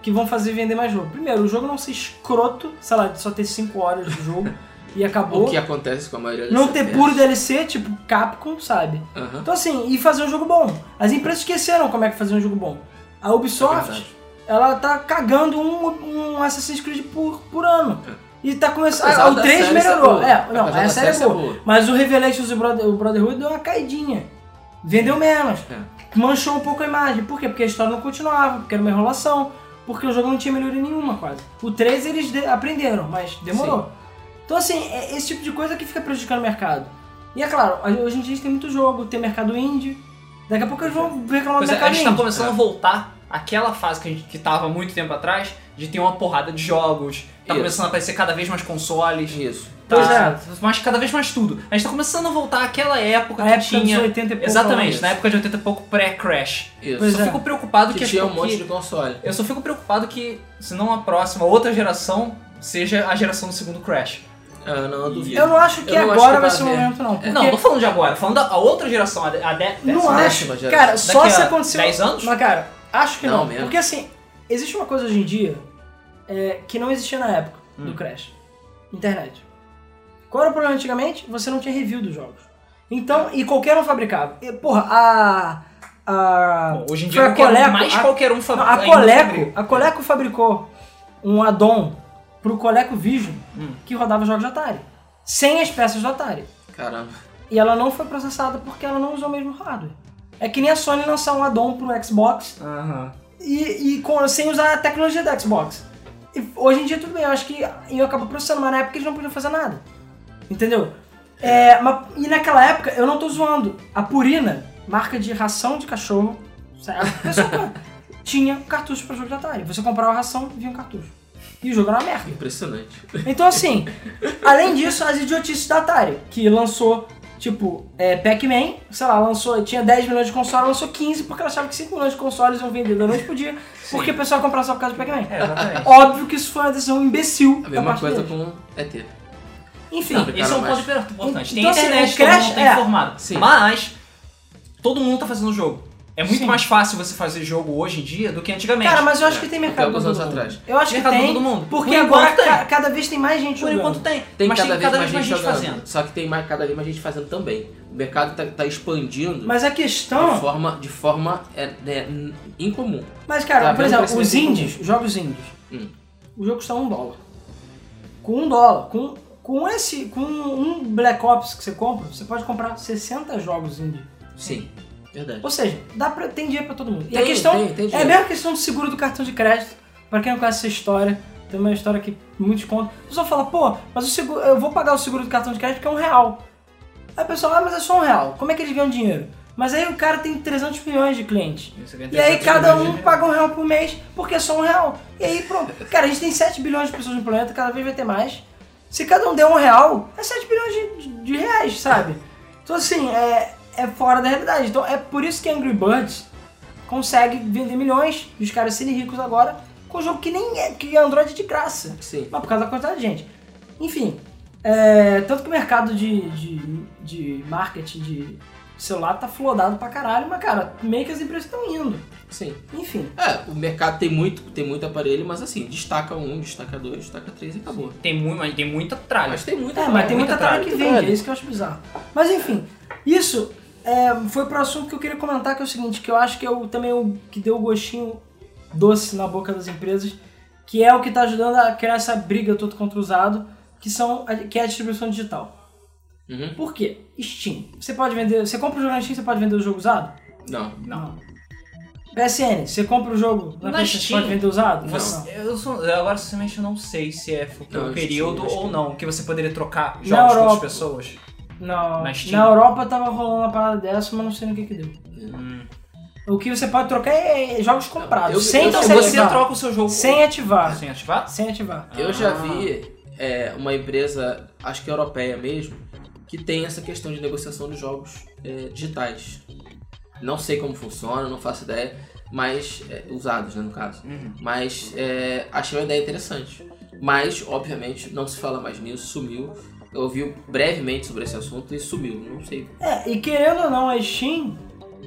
que vão fazer vender mais jogo. Primeiro, o jogo não ser escroto, sei lá, de só ter 5 horas de jogo e acabou. O que acontece com a maioria Não desses ter FPS. puro DLC, tipo Capcom, sabe? Aham. Então assim, e fazer um jogo bom. As empresas esqueceram como é que fazer um jogo bom. A É Ubisoft, verdade. ela tá cagando um, um Assassin's Creed por, por ano. E tá começando. Ah, o da 3 série ser melhorou. É, não, a série é boa. boa. Mas o Revelations e o Brother- o Brotherhood deu uma caidinha. Vendeu menos. É. Manchou um pouco a imagem. Por quê? Porque a história não continuava, porque era uma enrolação, porque o jogo não tinha melhoria nenhuma quase. O 3 eles de- aprenderam, mas demorou. Então assim, é esse tipo de coisa que fica prejudicando o mercado. E é claro, hoje em dia a gente tem muito jogo, tem mercado indie. Daqui a pouco eles vão reclamar do Pois é, a mercado gente tá indie. começando a voltar àquela fase que, a gente, que tava há muito tempo atrás, de ter uma porrada de jogos, tá Isso. começando a aparecer cada vez mais consoles, Isso. tá, Pois é. mas cada vez mais tudo. A gente tá começando a voltar àquela época A que época tinha... dos 80 e pouco. Exatamente, na época de 80 e pouco pré-crash. Isso. Pois Só é. fico preocupado Que, que, tinha um que- monte de console. Eu só fico preocupado que, se não a próxima, outra geração, seja a geração do segundo Crash. Não, eu duvido. Eu não acho que Eu não acho agora que vai vai ser o momento, não. Porque Não, não tô falando de agora, falando da outra geração, a, de- a de, não décima, acho. geração. Cara, só se aconteceu. 10 anos? Mas, cara, acho que Não, não. menos. Porque assim, existe uma coisa hoje em dia é, que não existia na época Hum. do Crash: internet. Qual era o problema antigamente? Você não tinha review dos jogos. Então, e qualquer um fabricava. E, porra, a. A. Bom, hoje em dia a um, Coleco, mais a- qualquer um Não, fabrica. a Coleco, a Coleco fabricou um addon pro Coleco Vision Hum. que rodava jogos de Atari. Sem as peças do Atari. Caramba. E ela não foi processada porque ela não usou o mesmo hardware. É que nem a Sony lançar um addon pro Xbox Aham. e, e com- sem usar a tecnologia da Xbox. E hoje em dia tudo bem, eu acho que eu acabo processando, mas na época eles não podiam fazer nada. Entendeu? É, mas- e naquela época, eu não tô zoando, a Purina, marca de ração de cachorro, pessoa tinha cartucho pra jogo de Atari. Você comprava a ração e vinha um cartucho. E o jogo era uma merda. Impressionante. Então, assim, além disso, as idiotices da Atari, que lançou, tipo, é, Pac-Man, sei lá, lançou, tinha 10 milhões de consoles, lançou 15 porque ela achava que 5 milhões de consoles iam vender da noite pro dia, porque o pessoal ia comprar só por causa do Pac-Man. É, exatamente. Óbvio que isso foi uma decisão imbecil A mesma coisa deles. com ET. Enfim, Não, Esse é um ponto importante. Tem Então, assim, internet, o todo Crash- mundo tá é. informado. Sim. Mas, todo mundo tá fazendo jogo. É muito Sim. mais fácil você fazer jogo hoje em dia do que antigamente. cara, mas eu acho É, que tem até mercado pra alguns anos mundo. atrás. Eu acho que Mercado tem, todo mundo. porque Por agora tem. ca- cada vez tem mais gente Por jogando. enquanto tem. Tem mas cada, tem vez cada mais vez mais gente gente fazendo. Só que tem mais, cada vez mais gente fazendo também. O mercado tá, tá expandindo Mas a de questão... forma, de forma é, é, incomum. Mas, cara, Tá por exemplo, os indies, jogos indies, Hum. o jogo custa um dólar. Com um dólar, com, com esse, com um Black Ops que você compra, você pode comprar 60 jogos indie. Sim, verdade. Ou seja, dá pra, tem dinheiro pra todo mundo. e a Tem, questão tem, tem é a mesma questão do seguro do cartão de crédito. Pra quem não conhece essa história, tem uma história que muitos contam. O pessoal fala, pô, mas o seguro, eu vou pagar o seguro do cartão de crédito porque é um real. Aí o pessoal, ah, mas é só um real. Como é que eles ganham dinheiro? Mas aí o cara tem 300 milhões de clientes. E aí 300 cada um paga um real por mês, porque é só um real. E aí pronto. Cara, a gente tem 7 bilhões de pessoas no planeta, cada vez vai ter mais. Se cada um der um real, é 7 bilhões de, de- de reais, sabe? Então assim, é, é fora da realidade. Então é por isso que Angry Birds consegue vender milhões e os caras serem ricos agora com um jogo que nem é, que Android é de graça. Sim. Mas por causa da quantidade de gente. Enfim, é, tanto que o mercado de, de, de marketing de celular tá flodado pra caralho, mas cara, meio que as empresas estão indo. Sim. Enfim. É, o mercado tem muito, tem muito aparelho, mas assim, destaca um, destaca dois, destaca três e acabou. Tem muito, mas tem muita tralha. Mas tem muita É, mas tem muita muita tralha que tralha. vende, Tralha. é isso que eu acho bizarro. Mas enfim, isso é, foi pro assunto que eu queria comentar, que é o seguinte, que eu acho que é o, também o que deu o gostinho doce na boca das empresas, que é o que tá ajudando a criar essa briga toda contra o usado, que, são, que é a distribuição digital. Uhum. Por quê? Steam. Você pode vender. Você compra o jogo na Steam, você pode vender o jogo usado? Não. Não. PSN, você compra o jogo na, Na Steam, pode vender usado? Você- eu sou- eu agora, sinceramente, eu não sei se é porque Não, o acho período ou não, que você poderia trocar Na jogos com outras Europa. pessoas. Não. Na Steam? Na Europa tava rolando uma parada dessa, mas não sei no que que deu. Hum. O que você pode trocar é jogos comprados, eu- sem eu- Então você você ativar. troca o seu jogo Sem ativar. sem ativar? Sem ativar. Eu já Ah. vi é, uma empresa, acho que europeia mesmo, que tem essa questão de negociação de jogos é, digitais. Não sei como funciona, não faço ideia, mas. é, usados, né, no caso. Uhum. Mas é, achei uma ideia interessante. Mas, obviamente, não se fala mais nisso, sumiu. Eu ouvi brevemente sobre esse assunto e sumiu, não sei. É, e querendo ou não, a Steam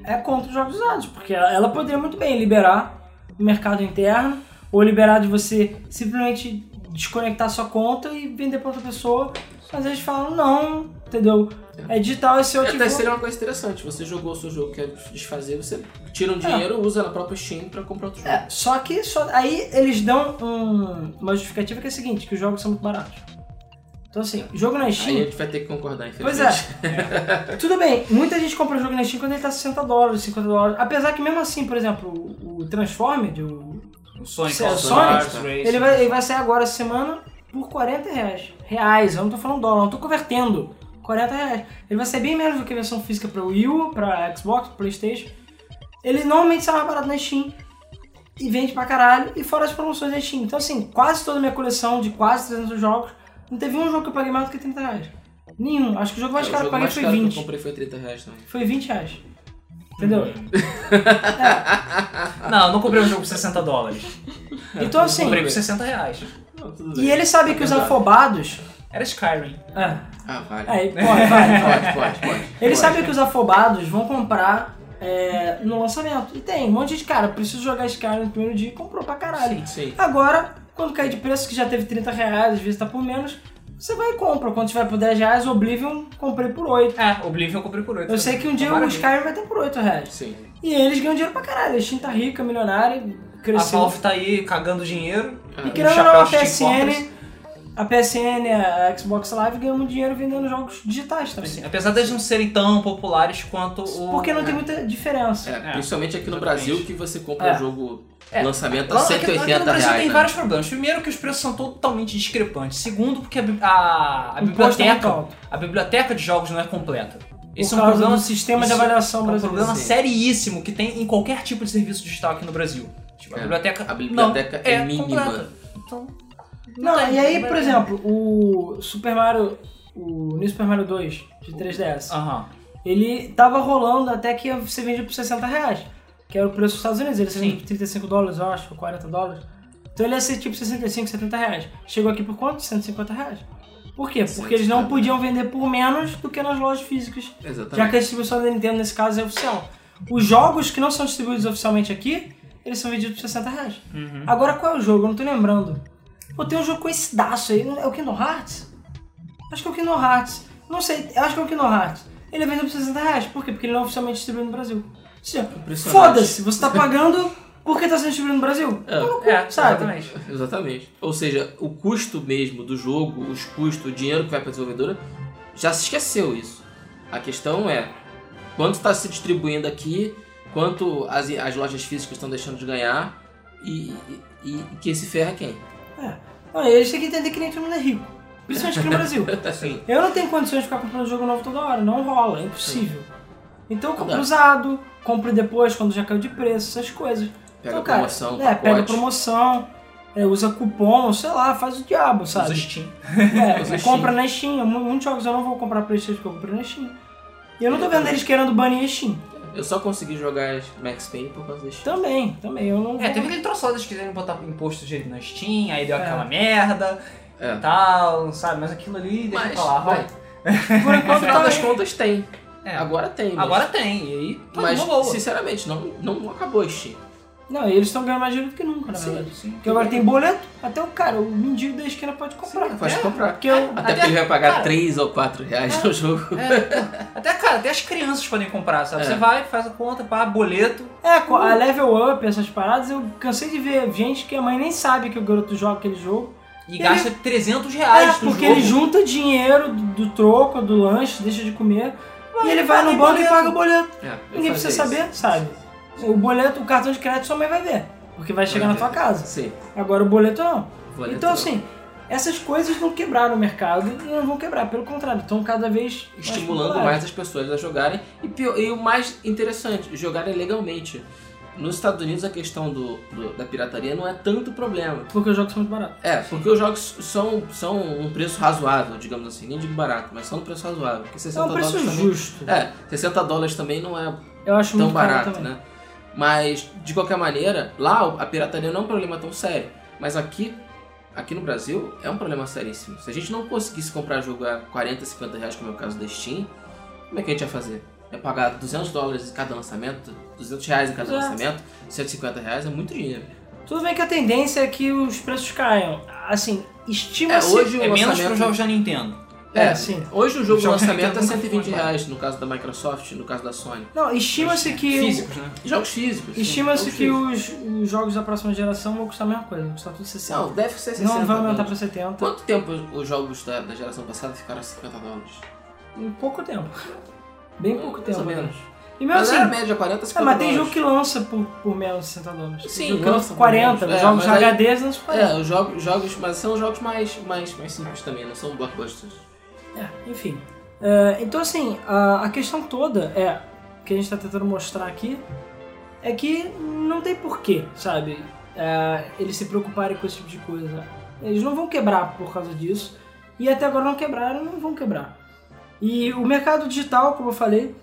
é contra os jogos usados, porque ela, poderia muito bem liberar o mercado interno, ou liberar de você simplesmente desconectar sua conta e vender pra outra pessoa. Mas eles falam, não, entendeu? É digital, esse outro. Até seria uma coisa interessante. Você jogou o seu jogo, quer desfazer, você tira um dinheiro, usa na própria Steam pra comprar outro jogo. É, só que só, aí eles dão um- uma justificativa que é a seguinte, que os jogos são muito baratos. Então assim, jogo na Aí a Steam... gente vai ter que concordar, Pois infelizmente. é, tudo bem, muita gente compra jogo na Steam quando ele tá 60 dólares, 50 dólares. Apesar que mesmo assim, por exemplo, o, o Transformed, o, O Sonic Sonic, All-Stars Sonic, Racing. ele, vai, ele vai sair agora essa semana por 40 reais. Reais, eu não tô falando dólar, não tô convertendo. 40 reais. Ele vai ser bem menos do que a versão física pra Wii U, pra Xbox, pra Playstation. Ele normalmente sai mais barato na Steam. E vende pra caralho, e fora as promoções da Steam. Então assim, quase toda a minha coleção de quase 300 jogos, não teve um jogo que eu paguei mais do que 30 reais. Nenhum. Acho que o jogo mais É, caro que eu paguei foi caro que 20. eu comprei foi 30 reais também. Foi 20 reais. Entendeu? Uhum. Não, eu não comprei um jogo por 60 dólares. Então assim, Comprei por 60 reais. Não, tudo e ele sabe que os Verdade. afobados. Era Skyrim. É, Ah, vale. aí, pode, vai, Pode, pode, pode. Ele Pode. sabe que os afobados vão comprar é, no lançamento. E tem um monte de cara, preciso jogar Skyrim no primeiro dia e comprou pra caralho. Sim. Agora, quando cair de preço, que já teve 30 reais, às vezes tá por menos, você vai e compra. Quando tiver por 10 reais, Oblivion comprei por 8. É, Oblivion eu comprei por 8. Eu sei que um dia o. Skyrim vai ter por 8 reais. Sim. E eles ganham dinheiro pra caralho. A Steam tá rica, milionária, A cresceu. Valve tá aí cagando dinheiro. E Ah, querendo chapéu não, a PSN. A PSN, a Xbox Live ganham muito dinheiro vendendo jogos digitais também. Assim, apesar deles não serem tão populares quanto o. Porque não tem muita diferença. É, É, principalmente aqui no exatamente. Brasil, que você compra É. o jogo É. lançamento a Lá- aqui- aqui 180 no Brasil reais. tem né? vários problemas. Primeiro que os preços são totalmente discrepantes. Segundo, porque a, a, a é biblioteca, a biblioteca de jogos não é completa. Esse é um problema do sistema de isso avaliação é um brasileiro. problema Sim. seríssimo que tem em qualquer tipo de serviço digital aqui no Brasil. Tipo, a É. biblioteca, A biblioteca não é mínima. completa. Então, Não, tem, e aí, não por exemplo, o Super Mario. O New Super Mario 2 de 3DS. Aham. Ele tava rolando até que você vendia por 60 reais. Que era o preço dos Estados Unidos. Ele por 35 dólares, eu acho, ou 40 dólares. Então ele ia ser tipo 65, 70 reais. Chegou aqui por quanto? 150 reais. Por quê? Porque eles não podiam vender por menos do que nas lojas físicas. Exatamente. Já que a distribuição da Nintendo nesse caso é oficial. Os jogos que não são distribuídos oficialmente aqui, eles são vendidos por 60 reais. Uhum. Agora qual é o jogo? Eu não tô lembrando. Pô, tem um jogo com esse daço aí. É o Kingdom Hearts? Acho que é o Kingdom Hearts. Não sei, eu acho que é o Kingdom Hearts. Ele é vendido por 60 reais. Por quê? Porque ele não é oficialmente distribuído no Brasil. Foda-se, você tá pagando porque tá sendo distribuído no Brasil. É. Cu, É, sabe? exatamente. Exatamente. Ou seja, o custo mesmo do jogo, os custos, o dinheiro que vai para a desenvolvedora, já se esqueceu isso. A questão é quanto está se distribuindo aqui, quanto as, as lojas físicas estão deixando de ganhar e, e, e quem se ferra é quem. É. Não, eles têm que entender que nem todo mundo é rico. Principalmente aqui no Brasil. Sim. Eu não tenho condições de ficar comprando jogo novo toda hora. Não rola, é impossível. Então eu compro usado, compro depois quando já caiu de preço, essas coisas. Pega então, cara, promoção, é, pega promoção, é, usa cupom, sei lá, faz o diabo, Usa sabe? Steam. É, Usa compra Steam. na Steam. Mu- Muitos jogos eu não vou comprar Playstation que eu comprei na Steam. E eu não tô vendo eles querendo banir a Steam. Eu só consegui jogar Max Payne por causa Steam. Também, também. Eu não É, vou- teve aquele troço deles quiserem botar imposto direito na Steam, aí deu É. aquela merda É. e tal, sabe? Mas aquilo ali, deixa Mas, pra lá, vai. Por No enquanto final tá das contas tem. É. Agora tem. Mas, Agora tem, e aí tá mas boa. sinceramente, não, não acabou a Steam. Não, e eles estão ganhando mais dinheiro do que nunca, na Sim, verdade. sim. Porque agora tem boleto, até o cara, o mendigo da esquina pode comprar. Sim, pode É. comprar. Porque eu, Até, Até- porque ele vai pagar cara- 3 ou 4 reais no jogo. É, até, cara, até as crianças podem comprar, sabe? É. Você vai, faz a conta, pá, boleto. É, com a level up, essas paradas, eu cansei de ver gente que a mãe nem sabe que o garoto joga aquele jogo. E Ele- gasta 300 É, reais no porque jogo. ele junta dinheiro do, do troco, do lanche, deixa de comer, e ele vai paga no banco e boleto. paga o boleto. É, Ninguém precisa isso. saber, sabe? O boleto, o cartão de crédito sua mãe vai ver, porque vai chegar na tua casa. Sim. Agora o boleto não. boleto então assim, essas coisas não quebraram o mercado e não vão quebrar, pelo contrário, estão cada vez mais estimulando populares. mais as pessoas a jogarem. E, pior- e o mais interessante, jogarem legalmente. Nos Estados Unidos a questão do, do- da pirataria não é tanto problema. Porque os jogos são muito baratos. É, porque os jogos são, são um preço razoável, digamos assim. Nem digo barato, mas são um preço razoável. Porque 60 É um preço dólares também. justo. É, 60 dólares também não é Eu acho tão barato, também. né? Mas, de qualquer maneira, lá a pirataria não é um problema tão sério. Mas aqui, aqui no Brasil, é um problema seríssimo. Se a gente não conseguisse comprar jogo a 40, 50 reais, como é o caso da Steam, como é que a gente ia fazer? É pagar 200 dólares em cada lançamento, 200 reais em cada Exato. lançamento, 150 reais é muito dinheiro. Tudo bem que a tendência é que os preços caiam. Assim, É, estima-se... hoje o É menos lançamento... para os jogos da Nintendo. É, sim. Hoje o jogo de lançamento é Nintendo nunca 120 foi mais reais, no caso da Microsoft, no caso da Sony. Não, estima-se que... Físicos, né? Jogos físicos. Estima-se que os, os jogos da próxima geração vão custar a mesma coisa, vão custar tudo 60. Não, deve ser 60 Não vai aumentar pra 70 Quanto tempo os jogos da, da geração passada ficaram a 50 dólares? em pouco tempo. Bem pouco Mais tempo. ou menos. né? E mesmo Mas assim, era média 40, é, 50 mas tem dólares. jogo que lança por, por menos de 60 dólares. Sim, que lança lança por por 40, menos. os É, jogos HDs lançam por 40. É, os jogos, jogos, mas são jogos mais, mais, mais simples também, não são blockbusters. É, enfim. É, então, assim, a, a questão toda é, que a gente tá tentando mostrar aqui, é que não tem porquê, sabe? É, eles se preocuparem com esse tipo de coisa. Eles não vão quebrar por causa disso, e até agora não quebraram não vão quebrar. E o mercado digital, como eu falei,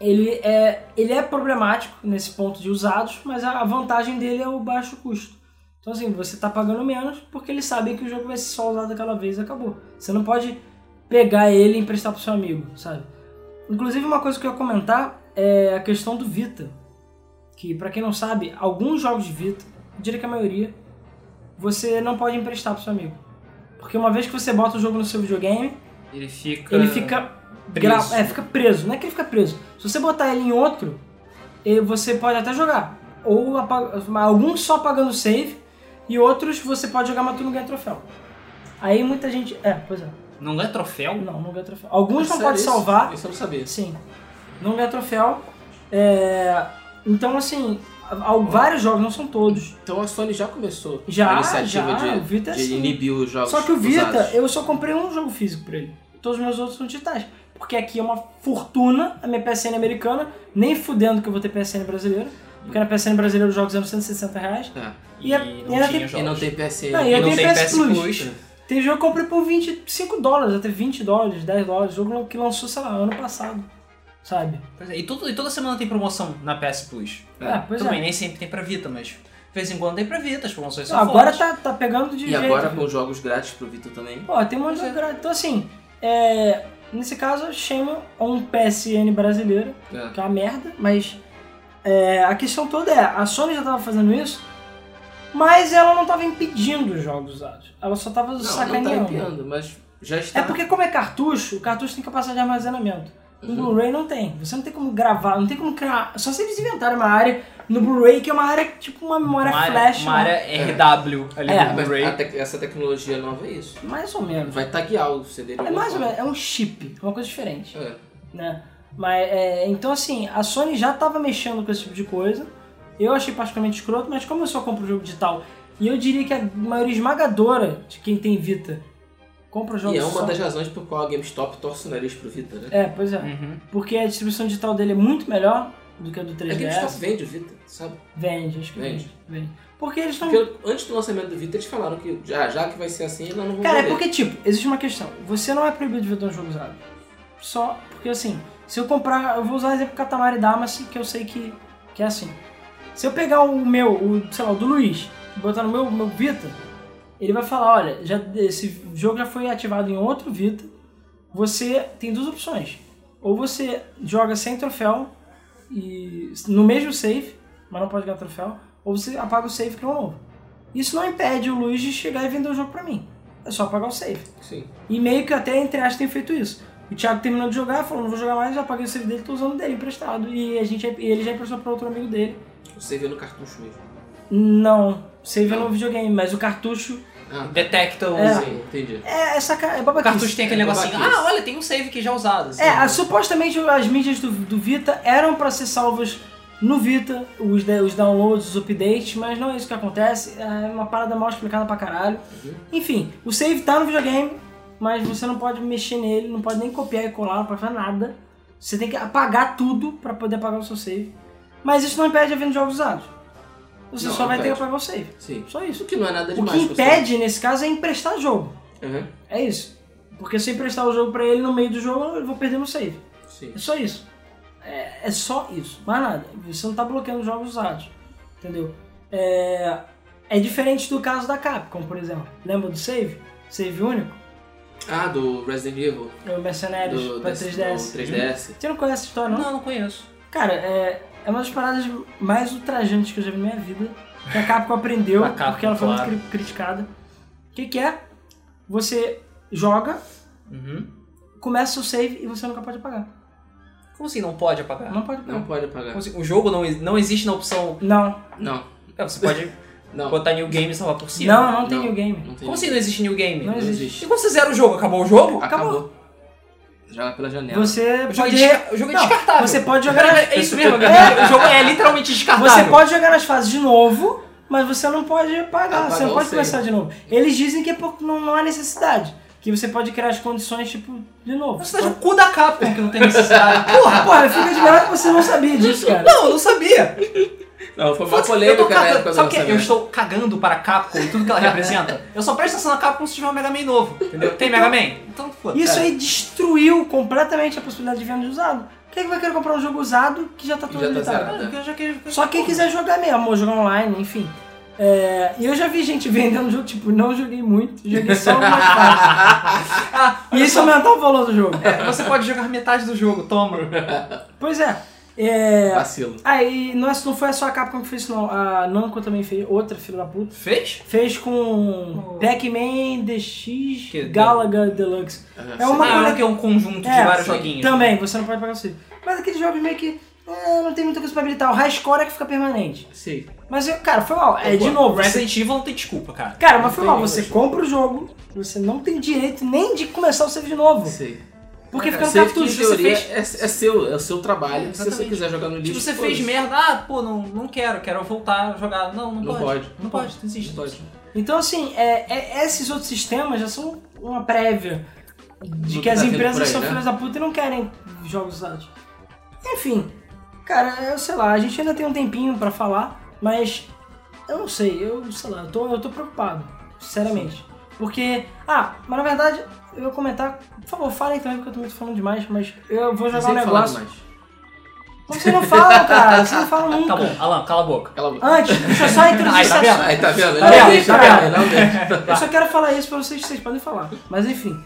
ele é, ele é problemático nesse ponto de usados, mas a a vantagem dele é o baixo custo. Então assim, você está pagando menos porque eles sabem que o jogo vai ser só usado aquela vez e acabou. Você não pode pegar ele e emprestar pro seu amigo, sabe? Inclusive uma coisa que eu ia comentar é a questão do Vita. Que pra quem não sabe, alguns jogos de Vita, eu diria que a maioria, você não pode emprestar pro seu amigo. Porque uma vez que você bota o jogo no seu videogame, Ele fica. ele fica preso. É, fica preso. Não é que ele fica preso. Se você botar ele em outro, você pode até jogar. Ou alguns só pagando save e outros você pode jogar, mas tu não ganha troféu. Aí muita gente. É, pois é. Não ganha troféu? Não, não ganha troféu. Alguns É não pode isso? salvar. Isso eu não sabia. Sim. Não ganha troféu. É, Então, assim, vários jogos, não são todos. Então a Sony já começou Já, a iniciativa já, de, o Vita é de assim. inibir os jogos Só que o Vita, usados. eu só comprei um jogo físico pra ele. Todos os meus outros são digitais. Porque aqui é uma fortuna a minha PSN americana, nem fudendo que eu vou ter PSN brasileira. Porque na PSN brasileira os jogos eram 160 reais. É. E, a- não e tinha tem. E não tem PSN. Não, e E não tem PS PS Plus. Plus. Tem jogo que eu comprei por 25 dólares, até 20 dólares, 10 dólares. Jogo que lançou, sei lá, ano passado. Sabe? Pois é, e, todo- e toda semana tem promoção na PS Plus. É, pois Também é. nem sempre tem pra Vita, mas de vez em quando tem pra Vita, as promoções são Não, agora fortes. tá, tá pegando de E jeito. agora com jogos grátis pro Vita também. Pô, tem um monte de jogo grátis. Então, assim, é, nesse caso, chama um PSN brasileiro, É. que é uma merda, mas é, a questão toda é, a Sony já tava fazendo isso, mas ela não tava impedindo os jogos usados. Ela só tava Não, não tá sacaneando. enviando, mas já está. é porque como é cartucho, o cartucho tem capacidade de armazenamento. No Uhum. Blu-ray não tem. Você não tem como gravar, não tem como criar. Só se eles inventarem uma área no Blu-ray que é uma área tipo uma memória uma flash. uma né? área RW ali É, no Blu-ray. a tec- essa tecnologia nova é isso. Mais ou menos. Vai taguear o CD É mais ou menos, é um chip, é uma coisa diferente. É. né? Mas, é, então assim, a Sony já tava mexendo com esse tipo de coisa. Eu achei particularmente escroto, mas como eu só compro jogo digital, e eu diria que a maioria esmagadora de quem tem Vita compra os jogos E é uma só. das razões por qual a GameStop torce o nariz pro Vita, né? É, pois é. Uhum. Porque a distribuição digital dele é muito melhor do que a do A 3DS. GameStop vende o Vita, sabe? Vende, acho que vende. Vende. vende. Porque eles estão. Porque antes do lançamento do Vita, eles falaram que já, já que vai ser assim, nós não vamos Cara, é vender. porque, tipo, existe uma questão. Você não é proibido de vender um jogo usado. Só porque, assim, se eu comprar... Eu vou usar o exemplo Katamari Damacy, que eu sei que, que é assim. Se eu pegar o meu, o, sei lá, o do Luiz, e botar no meu, meu Vita, ele vai falar, olha, já, esse jogo já foi ativado em outro Vita. Você tem duas opções. Ou você joga sem troféu, e no mesmo save, mas não pode ganhar troféu, ou você apaga o save e cria um novo. Isso não impede o Luiz de chegar e vender o jogo pra mim. É só apagar o save. Sim. E meio que até entre aspas tem feito isso. O Thiago terminou de jogar, falou, não vou jogar mais, já apaguei o save dele, tô usando o dele emprestado. E a gente, e ele já emprestou pra outro amigo dele. Você vê no cartucho mesmo. Não, save é no videogame, mas o cartucho Ah, Detecta o. É. sim, entendi. é é O babaquice. cartucho tem aquele É negocinho. babaquice. Ah, olha, tem um save aqui já usado. assim. É, a- supostamente as mídias do, do Vita eram pra ser salvas no Vita, os, os downloads, os updates, mas não é isso que acontece. É uma parada mal explicada pra caralho. Uhum. Enfim, o save tá no videogame, mas você não pode mexer nele, não pode nem copiar e colar, não pode fazer nada. Você tem que apagar tudo pra poder apagar o seu save. Mas isso não impede a venda de jogos usados. Você Não, só vai ter que impede. apagar o save. Sim. Só isso. Isso que não é nada O demais. que impede, nesse caso, é emprestar jogo. Uhum. É isso. Porque se eu emprestar o jogo pra ele no meio do jogo, eu vou perder meu save. Sim. É só isso. É, é só isso. Mais nada. Você não tá bloqueando jogos usados. Entendeu? É, é diferente do caso da Capcom, por exemplo. Lembra do save? Save único? Ah, do Resident Evil. O Mercenários Do, pra desse- 3DS. do 3DS. Você não conhece essa história, não? Não, não conheço. Cara, é, é uma das paradas mais ultrajantes que eu já vi na minha vida. Que a Capcom aprendeu, A Capcom, porque ela foi claro. muito cri- criticada. O que, que é? Você joga, Uhum. começa o save e você nunca pode apagar. Como assim não pode apagar? Não pode Não apagar. pode apagar. Como assim? O jogo não, não existe na opção. Não, Não. É, você pode Não. botar new game e salvar por cima. não, não tem Não. new game. Não tem. Como assim não existe new game? Não Não existe. existe. E quando você zera o jogo, acabou o jogo? Acabou. Joga pela janela. Você O jogo, é pode. desca- o jogo é Não, descartável. Você pode jogar. Nas- é isso mesmo, galera? O jogo é literalmente descartável. Você pode jogar nas fases de novo, mas você não pode pagar. Apagar você não o pode começar de novo. Eles dizem que é por, não, não há necessidade. Que você pode criar as condições, tipo, de novo. Você tá de cu da Capcom que não tem necessidade. Porra! Porra, eu fico admirado que você não sabia disso, cara. Não, eu não sabia. Não, foi uma eu polêmica tô na cagando- época do Sabe o que? Eu estou cagando para a Capcom e tudo que ela representa. Eu só presto atenção na Capcom se tiver um Mega Man novo, entendeu? Tem Mega Man? Então, foda Isso aí destruiu completamente a possibilidade de venda de usado. Quem é que vai querer comprar um jogo usado que já tá tudo tá limitado? Eu já quero- Só quem quiser jogar mesmo, ou jogar online, enfim. É, e eu já vi gente vendendo jogo, tipo, não joguei muito, joguei só umas partes. Ah, E olha isso só. aumentou o valor do jogo. É, você pode jogar metade do jogo, toma. Pois é. É... Vacilo. Ah, e não, é- não foi só a Capcom que fez isso, não. A Namco também fez, outra filha da puta. Fez? Fez com Pac-Man DX Que- Galaga Deluxe. É uma ah, coisa é que é um conjunto de É, vários sim, joguinhos. Também, você não pode pagar o save. Mas aqueles jogos meio que é, não tem muita coisa pra habilitar. O high score é que fica permanente. Sim. Mas, cara, foi mal. É, Pô, de novo, você Resident Evil não tem desculpa, cara. Cara, mas Não foi mal, você compra o jogo, você não tem direito nem de começar o save de novo. Sim. Porque É, fica no cartucho. você teoria, fez- é, é seu, é o seu trabalho. É, Se você quiser jogar no Tipo, lixo, você fez merda, ah, pô, não, não quero, quero voltar a jogar. Não, não, Não pode. pode. Não pode, não existe. Não pode. Então, assim, é, é- esses outros sistemas já são uma prévia de que que as tá empresas aí, são né? filhas da puta e não querem jogos usados. Enfim, cara, eu sei lá, a gente ainda tem um tempinho pra falar, mas eu não sei, eu sei lá, eu tô, eu tô preocupado, sinceramente. Porque, ah, mas na verdade, eu vou comentar, por favor, falem também, porque eu também tô falando demais, mas eu vou jogar um negócio. Como vocês não falam, cara? Vocês não falam nunca. Tá bom, Alan, cala a boca. Cala a boca. Antes, deixa eu só introduzir Aí, tá vendo? Aí, tá vendo? Tá não deixa, Tá não deixa. Eu só quero falar isso pra vocês, vocês podem falar. Mas enfim,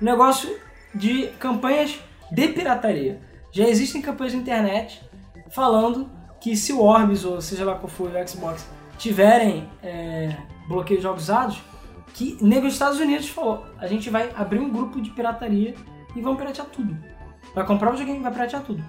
negócio de campanhas de pirataria. Já existem campanhas na internet falando que se o Orbis, ou seja lá qual for o Xbox, tiverem é, bloqueio de jogos usados, que nego dos Estados Unidos falou, a gente vai abrir um grupo de pirataria e vão piratear tudo. Vai comprar o joguinho e vai piratear tudo.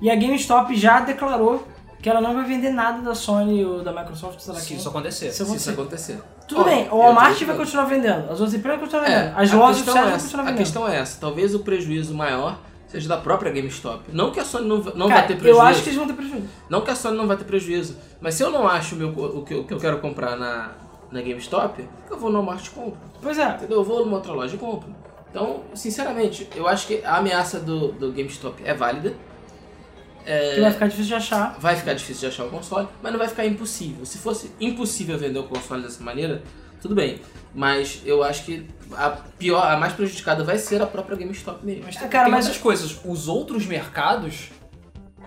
E a GameStop já declarou que ela não vai vender nada da Sony ou da Microsoft, sei lá Se quem. isso acontecer. Se Se isso acontecer. acontecer. Tudo Ó, bem, o Walmart vai continuar vendendo, as outras empresas vão continuar É, vendendo, as a lojas oficiais é vão essa. continuar A vendendo. questão é essa. Talvez o prejuízo maior seja da própria GameStop. Não que a Sony não, não Cara, vai ter prejuízo. eu acho que eles vão ter prejuízo. Não que a Sony não vai ter prejuízo. Mas se eu não acho o, meu, o, que, o que eu quero comprar na, na GameStop, eu vou no Walmart e compro. Pois é. Entendeu? Eu vou numa outra loja e compro. Então, sinceramente, eu acho que a ameaça do, do GameStop é válida. Que vai ficar difícil de achar. Vai ficar difícil de achar o console, mas não vai ficar impossível. Se fosse impossível vender o console dessa maneira, tudo bem. Mas eu acho que a pior, a mais prejudicada vai ser a própria GameStop mesmo. Mas É, cara, tem mas- outras coisas. Os outros mercados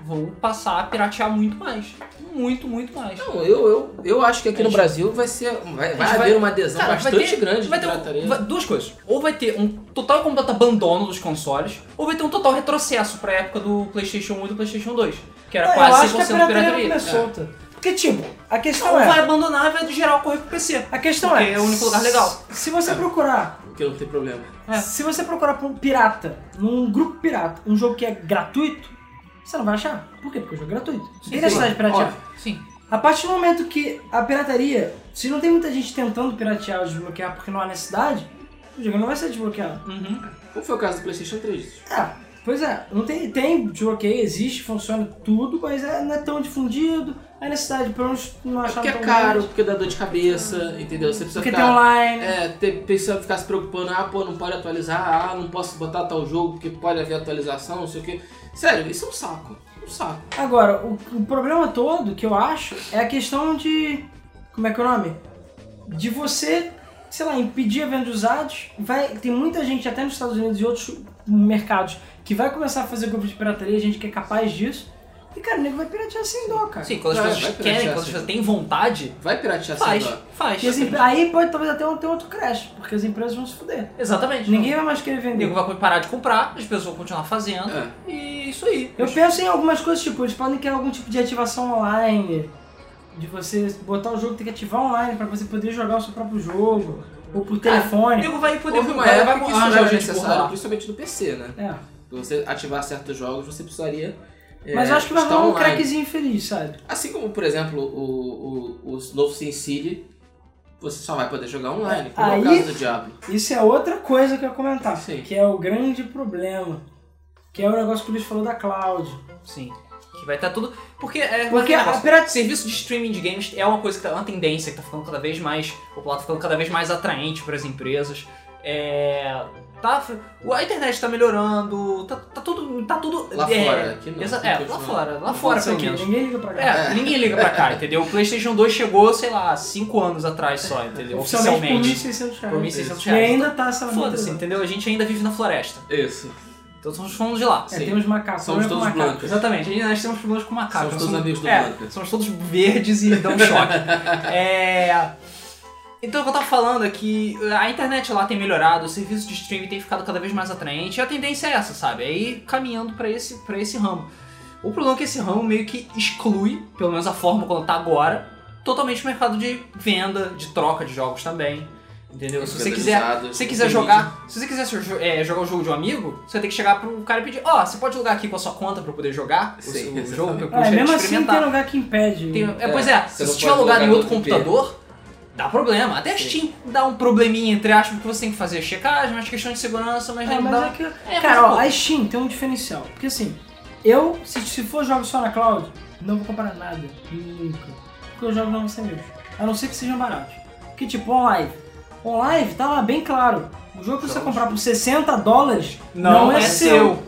vão passar a piratear muito mais. Muito, muito mais. Não, eu, eu, eu acho que aqui no gente- Brasil vai ser. Vai, vai A gente haver vai- uma adesão Cara, vai bastante ter- grande vai ter um- vai- duas coisas. Ou vai ter um total e completo abandono dos consoles, ou vai ter um total retrocesso pra época do PlayStation 1 e do PlayStation 2. Que era eu quase acho que a 100% pirataria vai pirataria. comer solta. Porque, tipo, a questão Ou é... vai abandonar e vai geral correr pro PC. A questão Porque é... é o único lugar legal. Se você procurar... Porque não tem problema. É. Se você procurar por um pirata, num grupo pirata, um jogo que é gratuito, você não vai achar. Por quê? Porque o jogo é gratuito. Tem sim, necessidade de piratear. Óbvio, Sim. A partir do momento que a pirataria, se não tem muita gente tentando piratear ou desbloquear porque não há necessidade, o jogo não vai ser desbloqueado. Uhum. Como foi o caso do PlayStation 3? É, pois é, não tem, tem desbloqueio, existe, funciona tudo, mas é- não é tão difundido, a necessidade pra uns não É achar porque é caro, grande, porque dá dor de cabeça, entendeu? Você precisa porque tem ficar. online. É, ter, precisa ficar se preocupando, ah, pô, não pode atualizar, ah, não posso botar tal jogo porque pode haver atualização, não sei o quê. Sério, isso é um saco. Um saco. Agora, o, o problema todo que eu acho é a questão de. Como é que é o nome? De você, sei lá, impedir a venda de usados. Vai, tem muita gente, até nos Estados Unidos e outros mercados, que vai começar a fazer grupos de pirataria, gente que é capaz disso. E, cara, o nego vai piratear sem dó, cara. Sim, quando as pessoas vai querem, quando as pessoas têm vontade, Vai piratear faz. sem dó. Faz. Empre- aí pode talvez até ter outro crash, porque as empresas vão se fuder. Exatamente. Ninguém vai mais querer O vender. nego vai parar de comprar, as pessoas vão continuar fazendo. É. E isso aí. Eu penso em algumas coisas, tipo, eles podem criar algum tipo de ativação online, de você botar o jogo, ter que ativar online pra você poder jogar o seu próprio jogo, ou por O telefone. nego vai poder Houve uma vai, época vai que isso arranjar era necessário, principalmente no PC, né? É. Pra você ativar certos jogos, você precisaria. É, Mas eu acho que vai rolar um online. crackzinho feliz, sabe? Assim como, por exemplo, o, o, o novo Sin City, você só vai poder jogar online, como é Aí- o caso do Diablo. Isso é outra coisa que eu ia comentar, Sim. que é o grande problema. Que é o negócio que o Luiz falou da cloud. Sim. Que vai estar tudo. Porque é. Porque é a negócio. Serviço de streaming de games é uma coisa que tá. uma tendência que tá ficando cada vez mais popular, tá ficando cada vez mais atraente para as empresas. É. Tá, a internet tá melhorando, tá, tá tudo. Tá tudo. Lá é, fora, aqui não. exa- é, lá fora, lá Não fora pelo aqui, menos. Ninguém liga pra cá. É, ninguém liga pra cá, entendeu? O PlayStation 2 chegou, sei lá, 5 anos atrás só, entendeu? Oficialmente por Oficialmente. 1.600 reais. Por 1.600 E reais. ainda tá essa Foda-se, entendeu? A gente ainda vive na floresta. Isso. Então somos fomos de lá. É, Sim. temos macacos. Somos todos macaco. blancos. Exatamente, nós temos problemas com macacos. Somos todos amigos do é. Somos todos verdes e dão choque. é... Então o que eu tava falando é que a internet lá tem melhorado, o serviço de streaming tem ficado cada vez mais atraente e a tendência é essa, sabe? É ir caminhando pra esse, pra esse ramo. O problema é que esse ramo meio que exclui, pelo menos a forma como tá agora, totalmente o mercado de venda, de troca de jogos também. Entendeu? Se você quiser se você quiser jogar, se você quiser é, jogar o jogo de um amigo, você tem que chegar pro cara e pedir, ó, você pode jogar aqui com a sua conta pra eu poder jogar Sim, o jogo que eu É, mesmo assim tem lugar que impede. Tem- é, É, pois é, se você tiver alugado em outro computador, dá problema. Até a. Steam dá um probleminha, entre aspas, porque você tem que fazer checagem, mas questão de segurança, mas, É, não mas dá... é que... É, cara, mas, ó, a Steam tem um diferencial. Porque assim, eu, se, se for jogo só na cloud, não vou comprar nada. Nunca. Porque os jogos não vão ser meus. A não ser que sejam baratos. Porque tipo, OnLive. OnLive tá lá bem claro. O jogo que você comprar por 60 dólares não, é, é seu.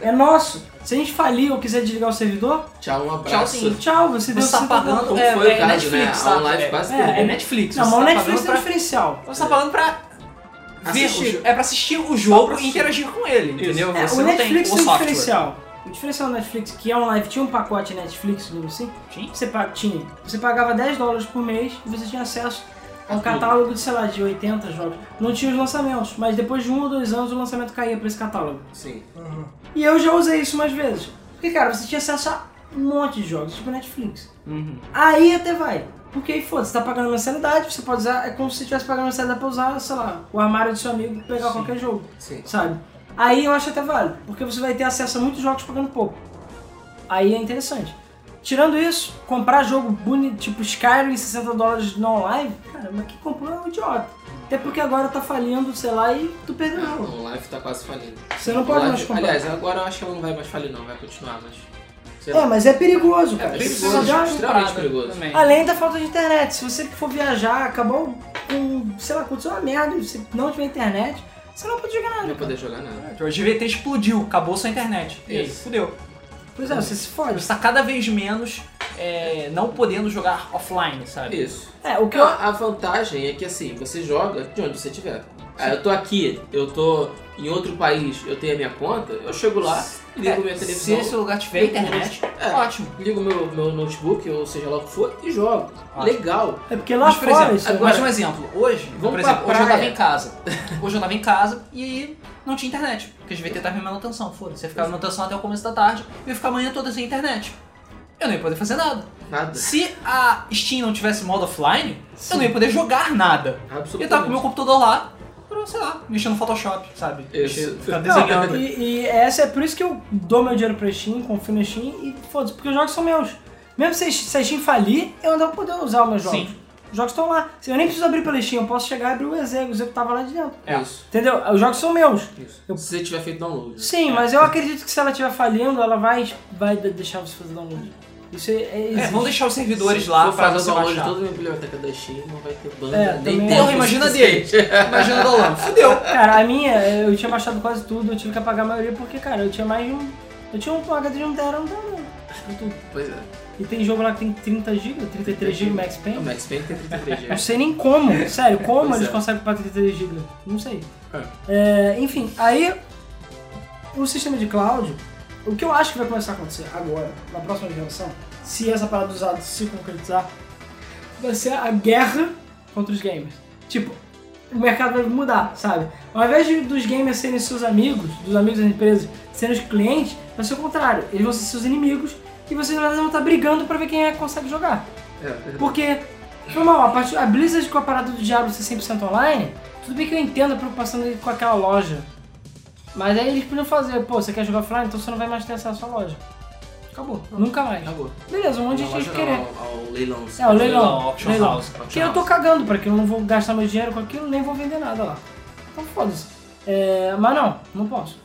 É nosso. Se a gente falir ou quiser desligar o servidor, Tchau, um abraço. Tchau, sim. tchau, você deu Você tá 60 pagando, Como é, foi o é caso, Netflix, né? tá? A OnLive é, quase é, é Netflix. Não, mas o tá Netflix um pra... diferencial. Você tá pagando pra Assistir. o, é pra assistir o jogo pra e interagir com ele, entendeu? É, você o não Netflix tem tem o um software. diferencial. O diferencial do Netflix, que é um live, tinha um pacote Netflix, digamos assim. Tinha? Você, tinha, você pagava 10 dólares por mês e você tinha acesso a um catálogo de, sei lá, de 80 jogos. Não tinha os lançamentos, mas depois de um ou dois anos o lançamento caía pra esse catálogo. Sim. E eu já usei isso mais vezes. Porque, cara, você tinha acesso a um monte de jogos, tipo Netflix. Uhum. Aí até vai. Porque aí, foda, você tá pagando mensalidade, você pode usar, é como se você estivesse pagando mensalidade pra usar, sei lá, o armário do seu amigo e pegar Sim. qualquer jogo Sim. sabe? Aí eu acho até válido, porque você vai ter acesso a muitos jogos pagando pouco. Aí é interessante. Tirando isso, comprar jogo bonito, tipo Skyrim, 60 dólares no live, cara, mas quem comprou é um idiota. Até porque agora tá falindo, sei lá, e tu perdeu. Não, o Live tá quase falindo. Você não pode Live- mais comprar. Aliás, agora eu acho que ela não vai mais falir não, vai continuar, mas... sei É, lá. mas é perigoso, cara. perigoso, Você perigoso, extremamente perigoso. também. Além da falta de internet. Se você for viajar, acabou com, sei lá, aconteceu uma merda e você não tiver internet, você não pode jogar Não nada. vai cara. poder jogar nada. O GVT explodiu, acabou sua internet. Isso. fudeu. Pois é, você se Você fode. está cada vez menos é, não podendo jogar offline, sabe? Isso. É, o que eu. A, a vantagem é que assim, você joga de onde você estiver. Ah, eu tô aqui, eu tô em outro país, eu tenho a minha conta, eu chego lá, ligo É, minha se televisão, esse lugar tiver internet, É. ótimo. ligo meu, meu notebook, ou seja lá o que for, e jogo. Ótimo. Legal. É porque lá Mas, por fora exemplo, isso. agora- mas um exemplo, hoje, Vamos por pra exemplo, hoje eu tava em casa. Hoje eu tava em casa e aí não tinha internet. Porque o GVT tava em manutenção, foda-se. Ia ficar em manutenção até o começo da tarde e ia ficar a manhã toda sem internet. Eu não ia poder fazer nada. Nada. Se a Steam não tivesse modo offline, eu não ia poder jogar nada. Eu Absolutamente. tava com o meu computador lá, pra, sei lá, mexendo no Photoshop, sabe? Mexer, ficar Não, desenhando. e, e essa é por isso que eu dou meu dinheiro pra Steam, confio na Steam e foda-se, porque os jogos são meus. Mesmo se, se a Steam falir, eu ainda vou poder usar os meus jogos. Sim. Os jogos estão lá. Eu nem preciso abrir pela Steam, eu posso chegar e abrir o Exego, o Exego tava lá de dentro. É. Isso. Entendeu? Os jogos são meus. Isso. Eu- Se você tiver feito download. né? Sim, mas eu acredito que se ela estiver falindo, ela vai, vai de- deixar você fazer download. Isso é, é, É, vamos deixar os servidores Se lá você o download de baixar. toda a minha biblioteca da Steam, não vai ter banda, É, nem tempo Porra, imagina suficiente. Imagina o Dolan, fudeu. Cara, a minha, eu tinha baixado quase tudo, eu tive que apagar a maioria porque, cara, eu tinha mais de um. Eu tinha um HD de 1 tera, não dá não. Tudo. Pois é. E tem jogo lá que tem 30 GB, 33 GB Max O Payne. Max Payne tem 33 Não GB. sei nem como, sério, como Pois eles é. conseguem para 33 GB. Não sei. É. É, enfim, aí o sistema de cloud, o que eu acho que vai começar a acontecer agora, na próxima geração, se essa parada dos dados se concretizar, vai ser a guerra contra os gamers. Tipo, o mercado vai mudar, sabe? Ao invés de, dos gamers serem seus amigos, dos amigos das empresas serem os clientes, vai ser o contrário. Eles vão ser seus inimigos e vocês vão estar brigando pra ver quem é que consegue jogar. É, verdade. Porque, foi mal, a, a Blizzard com a parada do Diablo ser 100% online, tudo bem que eu entendo a preocupação dele com aquela loja. Mas aí eles podiam fazer, pô, você quer jogar offline, então você não vai mais ter acesso à loja. Acabou. Nunca mais. Acabou. Beleza, um monte de gente querer. ao, ao leilão. É, o leilão. Leilão, auction leilão. house. Porque eu tô cagando pra aquilo, eu não vou gastar meu dinheiro com aquilo, nem vou vender nada lá. Então foda-se. É, mas não, não posso.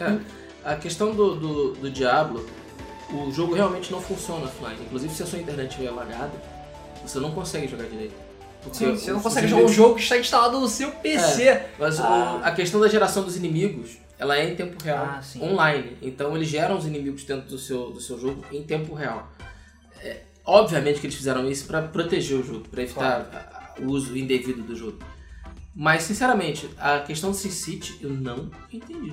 É, a questão do, do, do Diablo, o jogo realmente não funciona offline. Inclusive, se a sua internet estiver lagada, você não consegue jogar direito. Porque Sim, você não consegue jogar um jogo que está instalado no seu PC. Mas o- Ah. a questão da geração dos inimigos, ela é em tempo real, Ah, online. Então eles geram os inimigos dentro do seu, do seu jogo em tempo real. É, obviamente que eles fizeram isso para proteger o jogo, para evitar a- o uso indevido do jogo. Mas, sinceramente, a questão do SimCity eu não entendi.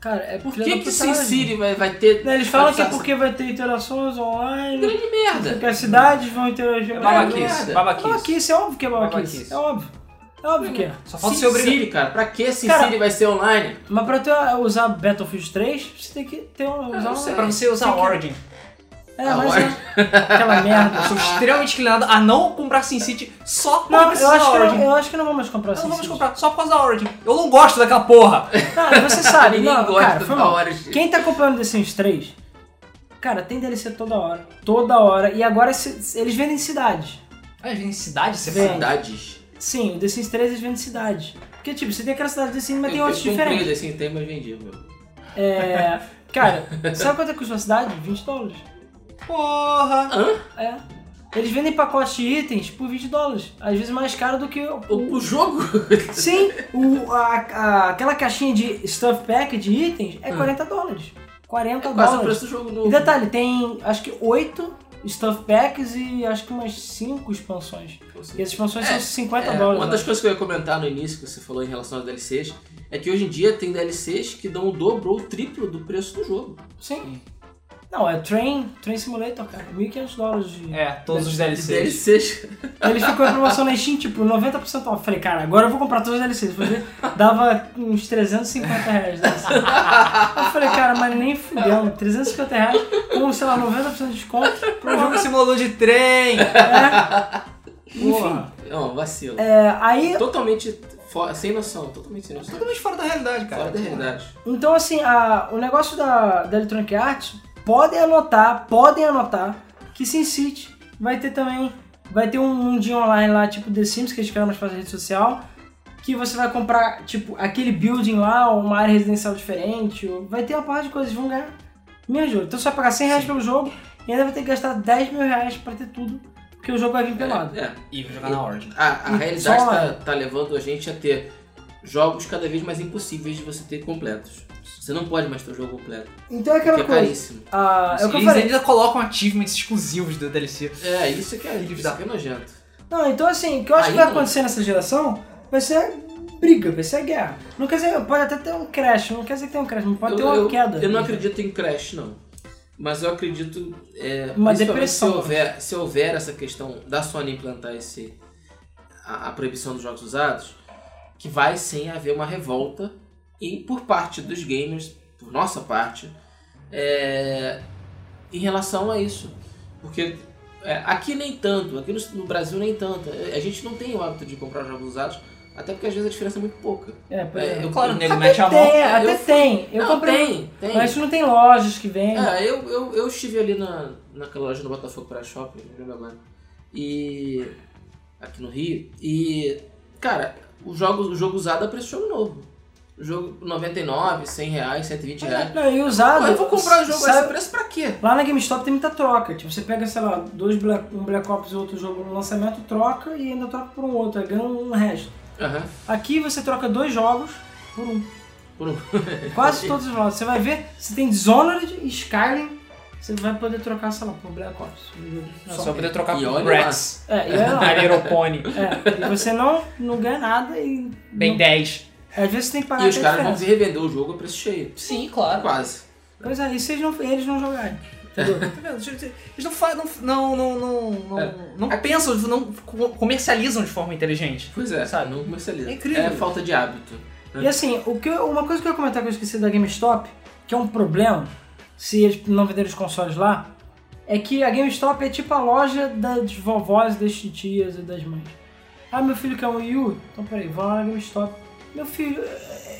Cara, é Por que que putagem. SimCity vai, vai ter... Eles falam que é porque vai ter interações online, Grande merda! porque as cidades vão interagir. É babaquice, babaquice, merda. babaquice. Babaquice, é óbvio que é babaquice. Babaquice. É óbvio. É óbvio que é. Só falta ser obrigado. cara, pra que SimCity Cara, vai ser online? Mas pra tu usar Battlefield 3, você tem que ter um. Usar não um sei. Pra você usar tem que- Origin. É, Ah, mas é aquela merda. Eu sou extremamente inclinado a não comprar SimCity só por Não, eu acho, da que Origin. não, eu acho que não mais comprar Eu não SimCity. comprar, só por causa da Origin. Eu não gosto daquela porra. Cara, você sabe, Ninguém não, gosta cara, da. Origin. Quem tá comprando The Sims 3, cara, tem DLC toda hora. Toda hora. E agora eles vendem cidades. Mas vem em cidade, você fala. Cidades. Sim, o The Sims 3 eles vendem cidades. Porque, tipo, você tem aquela cidade The Sims, mas tem eu, outras eu comprei diferentes. assim, tem, mas vendi, meu. É. Cara, sabe quanto é que custa uma cidade? 20 dólares. Porra. É. Eles vendem pacotes de itens por 20 dólares. Às vezes mais caro do que o. O, o jogo? Sim, o, a, a- aquela caixinha de stuff pack de itens é 40 dólares. 40 É quase o dólares. preço do jogo novo. E detalhe, tem acho que 8 stuff packs e acho que umas 5 expansões. E as expansões É, são 50 É, dólares. uma né? das coisas que eu ia comentar no início, que você falou em relação às DLCs, é que hoje em dia tem DLCs que dão o dobro ou o triplo do preço do jogo. Sim. Não, é Train, Train Simulator, cara. 1.500 dólares de. É, todos os DLCs. DLCs. Ele ficou em promoção na Steam, tipo, 90% off. Falei, cara, agora eu vou comprar todos os DLCs. Ver, dava uns 350 reais. DLC. Eu falei, cara, mas nem fudendo. 350 reais com, sei lá, 90% de desconto. Pro jogo simulador de trem. É. Enfim. Não, vacilo. É, aí, Totalmente fo- sem noção, totalmente sem noção. Totalmente fora da realidade, cara. Fora da realidade. então assim, a- o negócio da, da Electronic Arts, podem anotar, podem anotar que SimCity vai ter também, vai ter um mundinho online lá, tipo The Sims, que eles criaram mais pra rede social, que você vai comprar, tipo, aquele building lá, ou uma área residencial diferente, ou vai ter uma parte de coisas, vão ganhar. De 8. Então você vai pagar 100 reais pelo jogo e ainda vai ter que gastar 10 mil reais pra ter tudo, porque o jogo vai vir pelado. É, E vou jogar na Origin. a, a E realidade tá, tá levando a gente a ter jogos cada vez mais impossíveis de você ter completos. Você não pode mais ter o jogo completo, Então é aquela porque é coisa. caríssimo. Ah, é o que eu Eles falei. ainda colocam achievements exclusivos do DLC. É, isso que é, isso que é nojento. Não, então assim, o que eu acho que Aí vai não. acontecer nessa geração vai ser briga, vai ser guerra. Não quer dizer, pode até ter um crash, não quer dizer que tem um crash, mas pode ter eu, uma eu- queda. eu não acredito em crash, não. Mas eu acredito. É, Uma depressão. Se houver, se houver essa questão da Sony implantar esse, a, a proibição dos jogos usados, que vai sim haver uma revolta e por parte dos gamers, por nossa parte, é, em relação a isso. Porque é, aqui nem tanto, aqui no, no Brasil nem tanto. A gente não tem o hábito de comprar jogos usados, até porque às vezes a diferença é muito pouca. É, É, é. eu- Claro, o nego Até mete a mão. tem, até eu tem. Eu não, comprei. tem, tem. Mas não tem lojas que vendem. É, eu, eu, eu estive ali na, naquela loja no Botafogo para Shopping, não lembro agora. E. aqui no Rio. E. Cara, o jogo, o jogo usado é preço de jogo novo. O jogo 99, 100 reais, 120 reais. Não, e usado. Pô, eu vou comprar o jogo a sabe- esse preço pra quê? Lá na GameStop tem muita troca. Tipo, você pega, sei lá, dois Black, um Black Ops e outro jogo no lançamento, troca e ainda troca por um outro, aí ganha um resto. Aham. Aqui você troca dois jogos por um. Por um. Quase todos os jogos. Você vai ver, se tem Dishonored e Skyrim, você vai poder trocar, sei lá, por Black Ops. Só só. poder trocar E por olha Bratz. É, e é lá. A Pony. É, e você não, não ganha nada e. Bem não- 10. Às vezes você tem que pagar E os caras vão diferença. revender o jogo a preço cheio. Sim, claro. Quase. Pois é, e se eles não, eles não jogarem? Entendeu? Tá vendo? Eles não, fa- não, não, não, não, não, É. não pensam, não co- comercializam de forma inteligente. Pois é, Sabe? não comercializa. É incrível. É falta de hábito. E assim, o que eu- uma coisa que eu ia comentar que eu esqueci da GameStop, que é um problema, se eles não venderem os consoles lá, é que a GameStop é tipo a loja das vovós, das tias e das mães. Ah, meu filho quer um Wii U? Então peraí, vou lá na GameStop. Meu filho,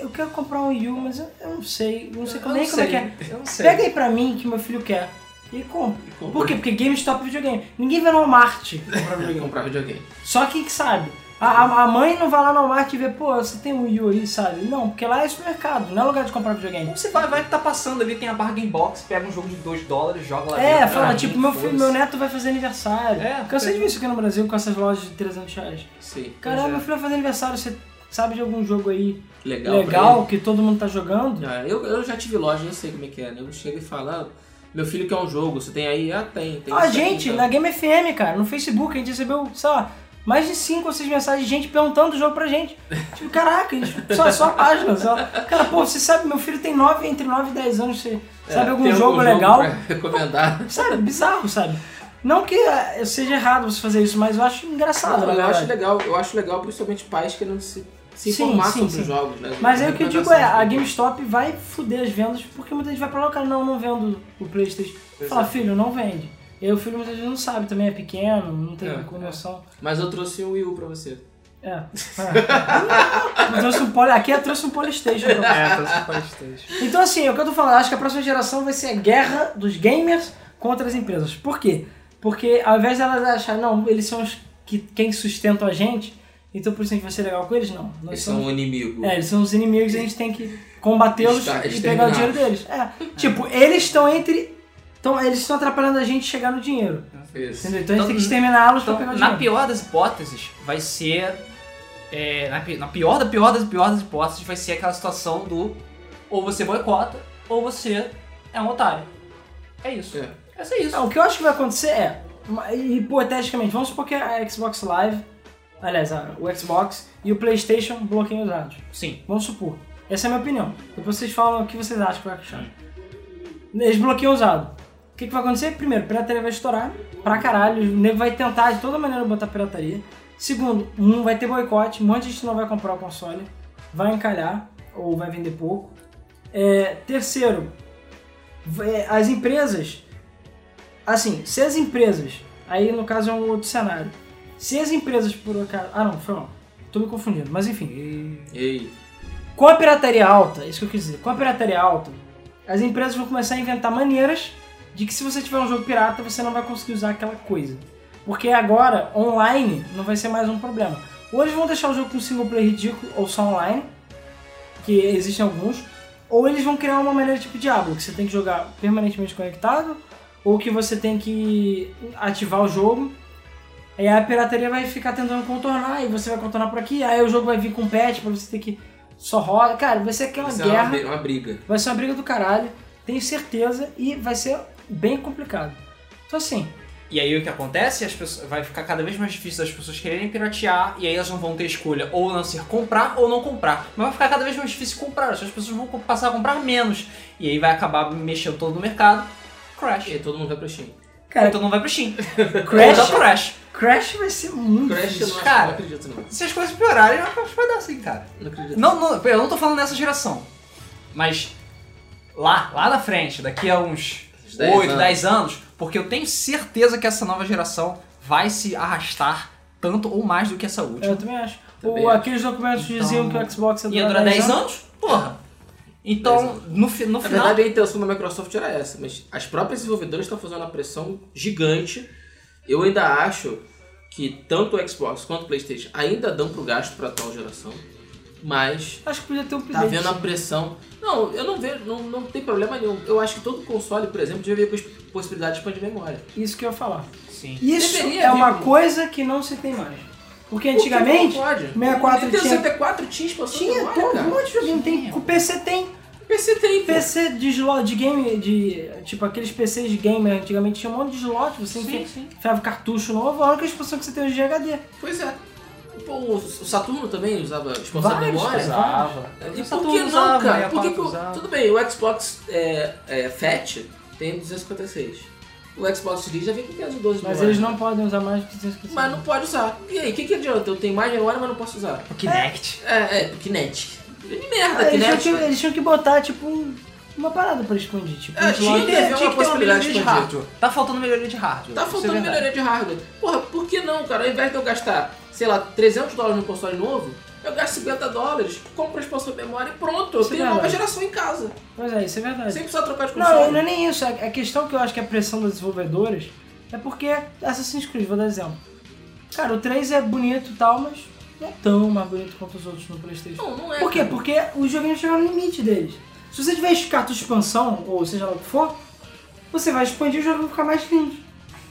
eu quero comprar um Wii U, mas eu, eu não sei, não sei Eu nem não como é que é. Eu não sei. Pega aí pra mim que meu filho quer. E compra. compra. Por quê? Porque GameStop é videogame. Ninguém vai no Walmart comprar videogame. Comprar videogame. Só quem que sabe. A, a- mãe não vai lá no Walmart e vê, pô, você tem um Wii U aí, sabe? Não, porque lá é supermercado, não é lugar de comprar videogame. Como você vai, vai que tá passando ali, tem a bargain box, pega um jogo de 2 dólares, joga lá É, dentro. fala, Ah, tipo, meu filho, meu neto vai fazer aniversário. É, Cansei é. de ver isso aqui no Brasil com essas lojas de 300 reais. Sim. Caramba, é. meu filho vai fazer aniversário, você sabe de algum jogo aí Legal. legal, que todo mundo tá jogando? Ah, eu, eu já tive loja, eu sei como é que é. né? Eu chego e falo, ah, meu filho quer um jogo, você tem aí? Ah, tem. tem Ah, gente, então. na Game FM, cara, no Facebook, a gente recebeu, sei lá, mais de 5 ou 6 mensagens de gente perguntando o jogo pra gente. Tipo, caraca, só, só a página. Só. Cara, pô, você sabe, meu filho tem 9, entre 9 e 10 anos, você É, sabe algum jogo legal? pra recomendar. Sabe, bizarro, sabe? Não que eh, seja errado você fazer isso, mas eu acho engraçado, na eu acho legal, eu acho legal principalmente pais querendo se, se Sim, informar sim, sobre sim. os jogos, né? Mas aí o que eu digo é, a. GameStop vai fuder as vendas, porque muita gente vai pra lá, cara, não, não vendo o Playstation. Fala, é. filho, não vende. E aí o filho muitas vezes não sabe, também é pequeno, não tem É, com noção. Mas eu trouxe o Wii U pra você. É. é. Eu trouxe um poly... Aqui eu trouxe um Polystation. pra você. É, tô super Playstation. Então assim, é o que eu tô falando, acho que a próxima geração vai ser a guerra dos gamers contra as empresas. Por quê? Porque ao invés delas acharem, não, eles são os que quem sustentam a gente, então por isso a gente vai ser legal com eles, não. Nós Eles somos... são um inimigo. É, eles são os inimigos e a gente tem que combatê-los e pegar o dinheiro deles. É. Tipo, eles estão entre. Então, eles estão atrapalhando a gente chegar no dinheiro. Isso. Entendeu? Então a gente Então, tem que exterminá-los pra Então, pegar o na dinheiro. pior das hipóteses, vai ser. é, na, pi- na pior da pior das pior das hipóteses, vai ser aquela situação do ou você boicota, ou você é um otário. É isso. É. É só isso. Não, o que eu acho que vai acontecer é, hipoteticamente, vamos supor que a Xbox Live, aliás, a- o Xbox e o PlayStation bloqueiam os dados. Sim. Vamos supor. Essa é a minha opinião. Depois vocês falam o que vocês acham que vai achar. Eles bloqueiam usado. O que, que vai acontecer? Primeiro, pirataria vai estourar pra caralho. O nego vai tentar de toda maneira botar pirataria. Segundo, um, vai ter boicote. Um monte de gente não vai comprar o console. Vai encalhar. Ou vai vender pouco. É, terceiro, vai- as empresas. Assim, se as empresas. Aí no caso é um outro cenário. Se as empresas por acaso. Ah não, foi mal. Tô me confundindo. Mas enfim. Ei, Com a pirataria alta, isso que eu quis dizer, com a pirataria alta, as empresas vão começar a inventar maneiras de que se você tiver um jogo pirata, você não vai conseguir usar aquela coisa. Porque agora, online, não vai ser mais um problema. Ou eles vão deixar o jogo com single player ridículo, ou só online, que existem alguns, Ou eles vão criar uma maneira tipo Diablo, que você tem que jogar permanentemente conectado, ou que você tem que ativar o jogo. Aí a pirataria vai ficar tentando contornar, e você vai contornar por aqui, aí o jogo vai vir com patch pra você ter que só roda. Cara, vai ser aquela Isso é guerra. uma, uma briga. Vai ser uma briga do caralho, tenho certeza, e vai ser bem complicado. Então assim, E aí o que acontece? As pessoas, vai ficar cada vez mais difícil das pessoas quererem piratear e aí elas não vão ter escolha ou não ser comprar ou não comprar. Mas vai ficar cada vez mais difícil comprar, as pessoas vão passar a comprar menos. E aí vai acabar mexendo todo no mercado. Crash. E aí todo mundo vai pro Steam. cara, Então não vai pro Steam. Crash, Crash. Crash vai ser muito Crash eu difícil. não, Cara. não acredito não. Se as coisas piorarem, eu acho que vai dar assim, cara. Não acredito. Não, não, eu não tô falando nessa geração. Mas lá, lá na frente, daqui a uns Uns 10 8, anos. 10 anos, porque eu tenho certeza que essa nova geração vai se arrastar tanto ou mais do que essa última. Eu também acho. Também O, acho. aqueles documentos Então, diziam que o Xbox ia Ia durar durar 10 anos? Porra. Então, no, fi- no Na final. verdade, a intenção da Microsoft era essa, mas as próprias desenvolvedoras estão fazendo uma pressão gigante. Eu ainda acho que tanto o Xbox quanto o PlayStation ainda dão pro gasto para atual geração, mas Acho que podia ter um tá vendo a pressão. Não, eu não vejo, não, não tem problema nenhum. Eu acho que todo console, por exemplo, devia vir com a possibilidade de expandir memória. Isso que eu ia falar. Sim. Isso Deveria é uma vir. coisa que não se tem mais. Porque Por que antigamente, não pode. 64 Nintendo tinha- 64 tinha expansão de tinha memória, todo cara. monte de joguinho. Tem, o PC tem. O PC tem, pô. PC de slot, de game, de. Tipo aqueles PCs de gamer antigamente tinha um monte de slot, você Sim, enfia- sim. enfiava cartucho novo, a única expansão que você tem hoje de HD. Pois é. Pô, o o Saturno também usava expansão de Vários, memória. Usava. E O por que não, usava, cara? e Por que que o- tudo bem, o Xbox é, é, Fat tem 256. O Xbox Series já vem com 512 de Mas eles não podem usar mais de 250. Mas não pode usar. E aí, o que, que adianta? Eu tenho mais memória, mas não posso usar. O Kinect. É, é, Kinect. Que merda, É, eles, tinham Kinect. que, eles tinham que botar, tipo, um- uma parada pra expandir. Tipo, É, um tinha slot. que haver uma possibilidade melhoria de de hardware. Tá faltando melhoria de hardware. Tá isso é faltando verdade. melhoria de hardware. Porra, por que não, cara? Ao invés de eu gastar, sei lá, 300 dólares no console novo, eu gasto 50 dólares, compro a expansão de memória e pronto. Eu Isso é tenho nova verdade. geração em casa. Pois é, isso é verdade. Sem precisar trocar de Não, console. não é nem isso. A a questão que eu acho que é a pressão das desenvolvedoras é porque Assassin's Creed, vou dar exemplo. Cara, o 3 é bonito e tal, mas não é tão mais bonito quanto os outros no Playstation. Não, não é. Por quê? cara. Porque os joguinhos chegam no limite deles. Se você tiver de expansão, ou seja lá o que for, você vai expandir e o jogo vai ficar mais lindo.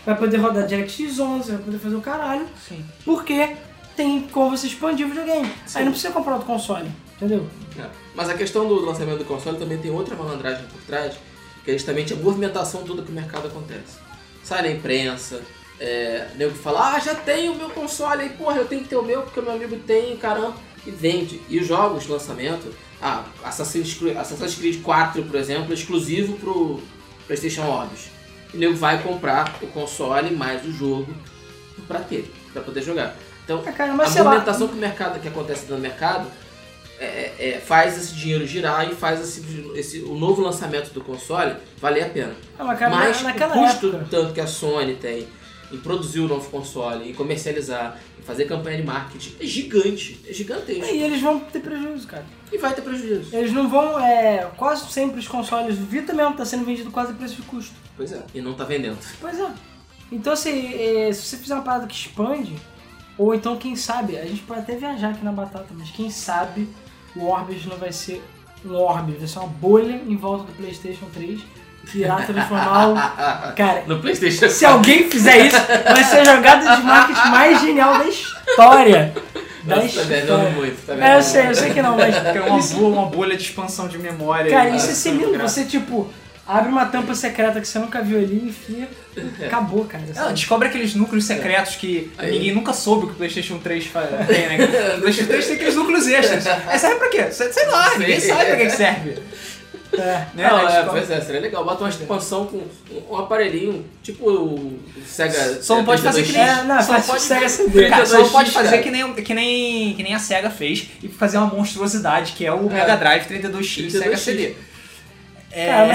Vai poder rodar DirectX 11, vai poder fazer o caralho, Sim. porque tem como você expandir o videogame. Sim. Aí não precisa comprar outro console, entendeu? É. Mas a questão do lançamento do console também tem outra malandragem por trás, que é justamente a movimentação toda que o mercado acontece. Sai na imprensa, é, nego que fala, ah, já tenho o meu console aí, porra, eu tenho que ter o meu porque o meu amigo tem, caramba, e vende. E os jogos de lançamento, ah, Assassin's Creed, Assassin's Creed 4, por exemplo, é exclusivo pro PlayStation Orbis. E o nego vai comprar o console mais o jogo pra ter, pra poder jogar. Então, Ah, cara, a sei lá. movimentação que o mercado que acontece no mercado é, é, é, faz esse dinheiro girar e faz esse, esse- o novo lançamento do console valer a pena. Ah, mas, cara, Mas na- o custo época... tanto que a Sony tem em produzir o novo console, em comercializar, em fazer campanha de marketing é gigante, é gigantesco. E eles vão ter prejuízo, cara. E vai ter prejuízo. Eles não vão, é, quase sempre os consoles, o Vita mesmo tá sendo vendido quase a preço de custo. Pois é. E não tá vendendo. Pois é. Então, assim, é, se você fizer uma parada que expande, ou então, quem sabe, a gente pode até viajar aqui na batata, mas quem sabe o Orbis não vai ser um Orbis, vai ser uma bolha em volta do PlayStation 3 que irá transformar o. Cara, No Playstation se alguém fizer isso, vai ser a jogada de marketing mais genial da história. Da Nossa, tá história. muito, tá É, eu sei, eu sei que não, mas. Tem uma, bolha, uma bolha de expansão de memória. Cara, aí, isso é lindo. Você, tipo, abre uma tampa secreta que você nunca viu ali e enfia. Acabou, cara. Não, sabe? descobre aqueles núcleos secretos que Aí. ninguém nunca soube que o PlayStation 3 fa- tem, né? O PlayStation 3 tem aqueles núcleos extras. É, serve pra quê? Sei lá, ninguém sabe pra que serve. É. Né? Não, é, pois é, seria legal. Bota uma expansão com um, um aparelhinho, tipo o Sega. Só não pode fazer que nem. É, não, só pode, Sega CD. Cara, só não 32X, pode fazer cara. que nem, que, nem, que nem a SEGA fez e fazer uma monstruosidade, que é o Mega Drive 32X, Sega 32X. CD. É, Cara,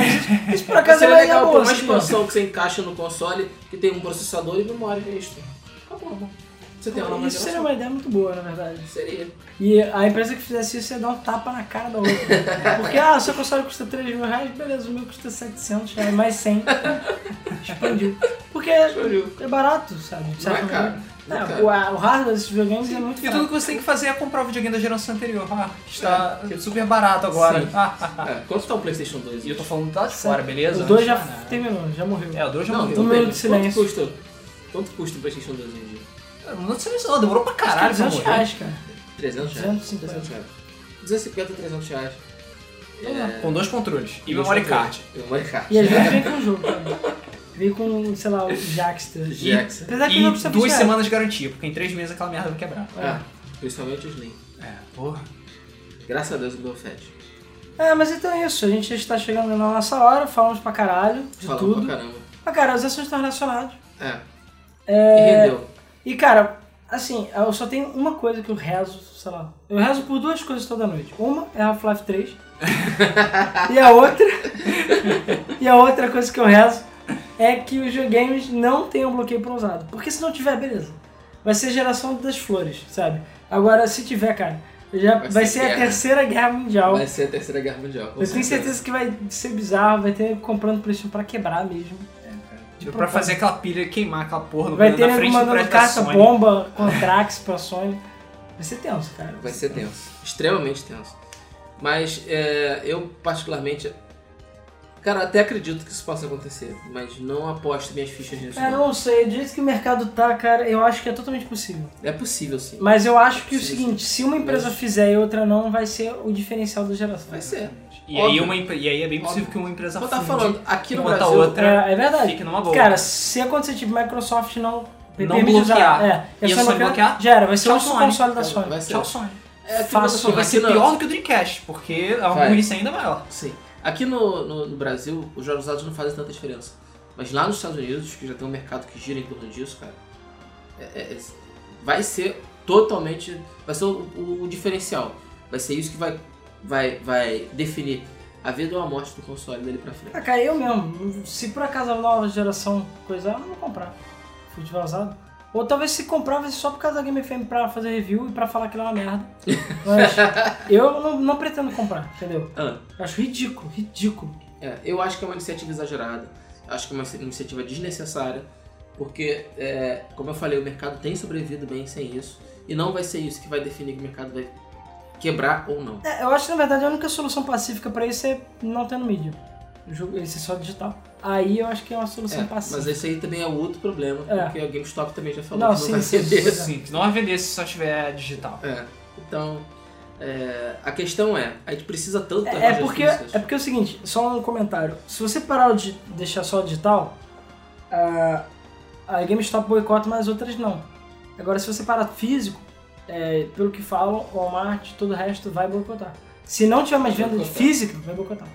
mas isso por acaso Seria é legal boa, uma assim, ó. expansão que você encaixa no console que tem um processador e memória extra. Acabou. Você tem uma nova Isso seria uma ideia muito boa, na verdade. Seria. E a empresa que fizesse isso ia dar um tapa na cara da outra. Porque, ah, o seu console custa 3 mil reais, beleza, o meu custa 700 reais, mais 100. Expandiu. Porque Expandiu. é barato, sabe? De Não é certa caro. maneira. É, o, o hardware desses videogames é muito E tudo que você tem que fazer é comprar o videogame da geração anterior. Ah, que está super barato agora. Sim. Ah, ah, ah. É, quanto tá um PlayStation 2? E eu tô falando lá de fora, beleza? O 2 já Não, não. terminou, já morreu. É, o 2 já Não, morreu. Um minuto de silêncio. Quanto custa, quanto custa um PlayStation 2 hoje em dia? Não, não sei se não, demorou pra Acho que é caralho pra 200 morrer. reais, cara. 300 reais? 250. 300 reais. 250, 300 reais. É, Com dois controles. E memory card. E memory card. E às vezes vem com o jogo, cara. Vem com, sei lá, o Jackster. Jackson. Apesar que não E precisa duas fechar. semanas de garantia, porque em três meses aquela merda vai quebrar. É, principalmente o Slim. É, porra. Graças a Deus o meu Fed. É, mas então é isso. A gente já está chegando na nossa hora, falamos pra caralho de Falando tudo. pra caramba. Mas, cara, os assuntos estão relacionados. É. É, E rendeu. E, cara, assim, eu só tenho uma coisa que eu rezo, sei lá. Eu rezo por duas coisas toda noite. Uma é Half-Life 3. e a outra. e a outra coisa que eu rezo é que os videogames não tenham bloqueio para usado. Porque se não tiver, beleza. Vai ser geração das flores, sabe? Agora, se tiver, cara, já vai, Vai ser, ser a terceira guerra mundial. Vai ser a terceira guerra mundial. eu tenho certeza que vai ser bizarro, vai ter comprando PlayStation pra quebrar mesmo. De pra fazer aquela pilha queimar aquela porra no Vai na ter nego frente mandando carta bomba, contrax pra Sony. Vai ser tenso, cara. Vai ser tenso. Extremamente tenso. Mas é, eu, particularmente. Cara, até acredito que isso possa acontecer, mas não aposto minhas fichas nisso. Cara, eu não. sei, do jeito que o mercado tá, cara, eu acho que é totalmente possível. É possível sim. Mas eu acho que o Sim, seguinte, se uma empresa Mas- fizer e outra não, vai ser o diferencial da geração. Vai ser. E aí, uma, e aí é bem possível Óbvio. que uma empresa tava funde falando, aqui no a Brasil. outra É, é verdade. fique numa boa. Cara, se acontecer tipo Microsoft não, Não permite bloquear. usar, é, E a Sony Sony bloquear? já era, vai ser o console da Sony. Vai ser. Tchau, Sony. É, Fácil. vai ser aqui no- pior do que o Dreamcast, porque a Vai. burrice ainda é maior. Sim. Aqui no, no, no Brasil, os jogos usados não fazem tanta diferença. Mas lá nos Estados Unidos, que já tem um mercado que gira em torno disso, cara, é- é- é- vai ser totalmente. Vai ser o, o- o diferencial. Vai ser isso que vai, vai, vai definir a vida ou a morte do console dele pra frente. Ah, cara, eu mesmo, se por acaso a nova geração coisar, eu não vou comprar. Tiver usado. Ou talvez se comprar, vai ser só por causa da Game FM pra fazer review e pra falar que ela é uma merda. Mas eu não, não pretendo comprar, entendeu? Ah, Eu acho ridículo, ridículo. é, eu acho que é uma iniciativa exagerada. Acho que é uma iniciativa desnecessária. Porque, é, como eu falei, o mercado tem sobrevivido bem sem isso. E não vai ser isso que vai definir que o mercado vai quebrar ou não. É, eu acho que na verdade a única solução pacífica pra isso é não tendo mídia. O jogo, esse é só digital. Aí eu acho que é uma solução É, pacífica. mas esse aí também é outro problema, É. porque a GameStop também já falou Não, que não sim, vai sim, vender. sim. Sim, não vai vender se só tiver digital. É, então, é, a questão é, a gente precisa tanto É, é porque, físicas. é porque é o seguinte, só um comentário. Se você parar de deixar só digital, a, a GameStop boicota, mas outras não. Agora, se você parar físico, é, pelo que falam, o Walmart todo o resto vai boicotar. Se não tiver mais venda de física, vai boicotar.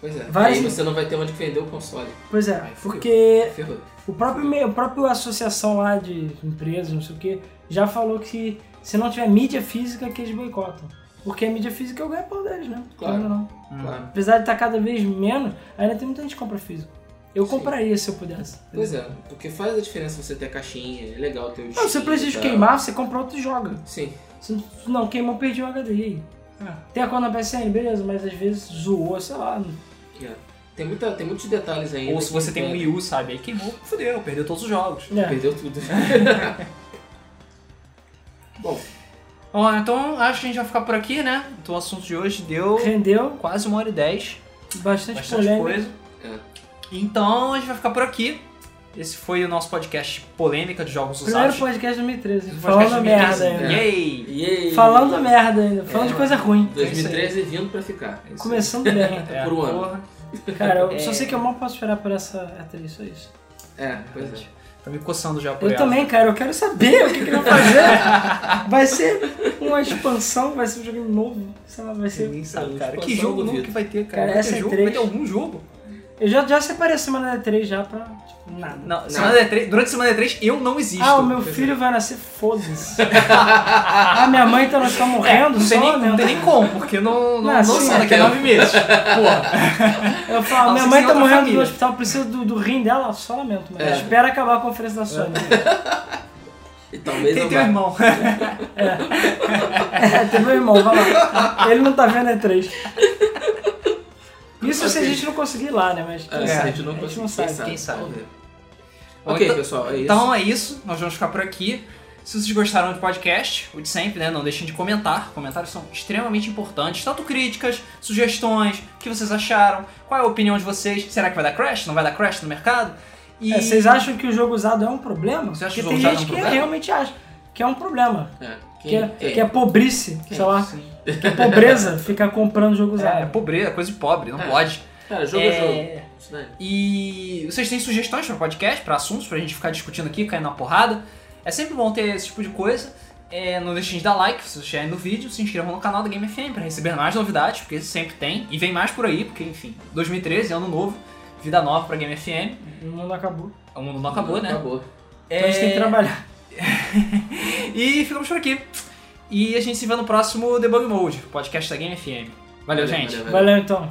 Pois é, várias- aí você não vai ter onde vender o console. Pois é, fudeu. porque Ferrou. o próprio, o próprio associação lá de empresas, não sei o que, já falou que se não tiver mídia física, que eles boicotam. Porque a mídia física é o ganha-pão deles, né? Claro. Ou não. Claro. Apesar de estar cada vez menos, ainda tem muita gente que compra físico. Eu Sim. compraria se eu pudesse. Pois é, porque faz a diferença você ter a caixinha, é legal ter o Não, PlayStation e tal. queimar, você compra outro e joga. Sim, Se não queimou, perdi o HD. Aí? Tem a conta na PSN, beleza, mas às vezes zoou, sei lá. é. tem, muita, tem muitos detalhes ainda. Ou se você tem um. Wii U, sabe? Aí queimou, fudeu, perdeu todos os jogos. É. Perdeu tudo. Bom, Ó, então acho que a gente vai ficar por aqui, né? Então o assunto de hoje deu Rendeu quase uma hora e dez. bastante, Bastante polêmica. coisa. é. Então a gente vai ficar por aqui. Esse foi o nosso podcast polêmica de jogos Primeiro usados. podcast 2013. Podcast Falando 2015. merda ainda. Yay! Yay! Falando merda ainda. Falando É. de coisa ruim. 2013 vindo pra ficar. É isso Começando bem. aí. por um ano. porra. Cara, eu É. só sei que eu mal posso esperar por essa E3, só isso. É, pois é. Tá me coçando já por Eu ela. também, cara, eu quero saber o que, que ele vai fazer. vai ser uma expansão, vai ser um jogo novo, sei lá, vai ser. Ninguém sabe, Eu cara. Que jogo novo que vai ter, cara? Cara, vai essa ter é jogo? Vai ter algum jogo? Eu já, já separei a semana da E3 já pra. Tipo, nada. Não, semana D3, durante a semana D3 eu não existo. Ah, o meu filho vai nascer, foda-se. ah, minha mãe tá, tá morrendo, É, não, tem só nem, não mesmo. tem nem como, porque não, não, Não, não sim, são daqui a é. nove meses. Porra. Eu falo, Não, minha vocês mãe têm tá outra morrendo família. no hospital, precisa do, do rim dela, só lamento, mas É. espera acabar a conferência da Sony. E talvez Tem não teu vá. irmão. É, tem meu irmão, vai lá. Ele não tá vendo a E3. Isso se a gente não conseguir ir lá, né? Mas quem É, sabe? a gente não conseguiu. sabe. quem sabe. Vamos ver. Bom, Ok, então- pessoal, é isso. Então é isso, nós vamos ficar por aqui. Se vocês gostaram do podcast, o de sempre, né? Não deixem de comentar. Comentários são extremamente importantes. Tanto críticas, sugestões, o que vocês acharam, qual é a opinião de vocês. Será que vai dar crash? Não vai dar crash no mercado? E É, vocês acham que o jogo usado é um problema? Você acha Porque que o tem jogo usado gente é um que problema? realmente acha que é um problema. É. Que Quem, é, quem? que é pobrice, sei lá. Sim. Que é pobreza ficar comprando jogo É, usado. é pobreza, coisa de pobre, não É. pode. Cara, jogo é, É. jogo. Isso daí. E vocês têm sugestões para podcast, para assuntos, pra gente ficar discutindo aqui, caindo na porrada. É sempre bom ter esse tipo de coisa. É, não deixem de dar like se vocês estiverem no vídeo, se inscrevam no canal da Game FM para receber mais novidades, porque sempre tem. E vem mais por aí, porque enfim, 2013, ano novo, vida nova pra Game FM. O mundo acabou. O mundo não acabou, né? Acabou. Então a gente tem que trabalhar. E ficamos por aqui. E a gente se vê no próximo Debug Mode, podcast da Game FM. Valeu, gente. valeu. Valeu então.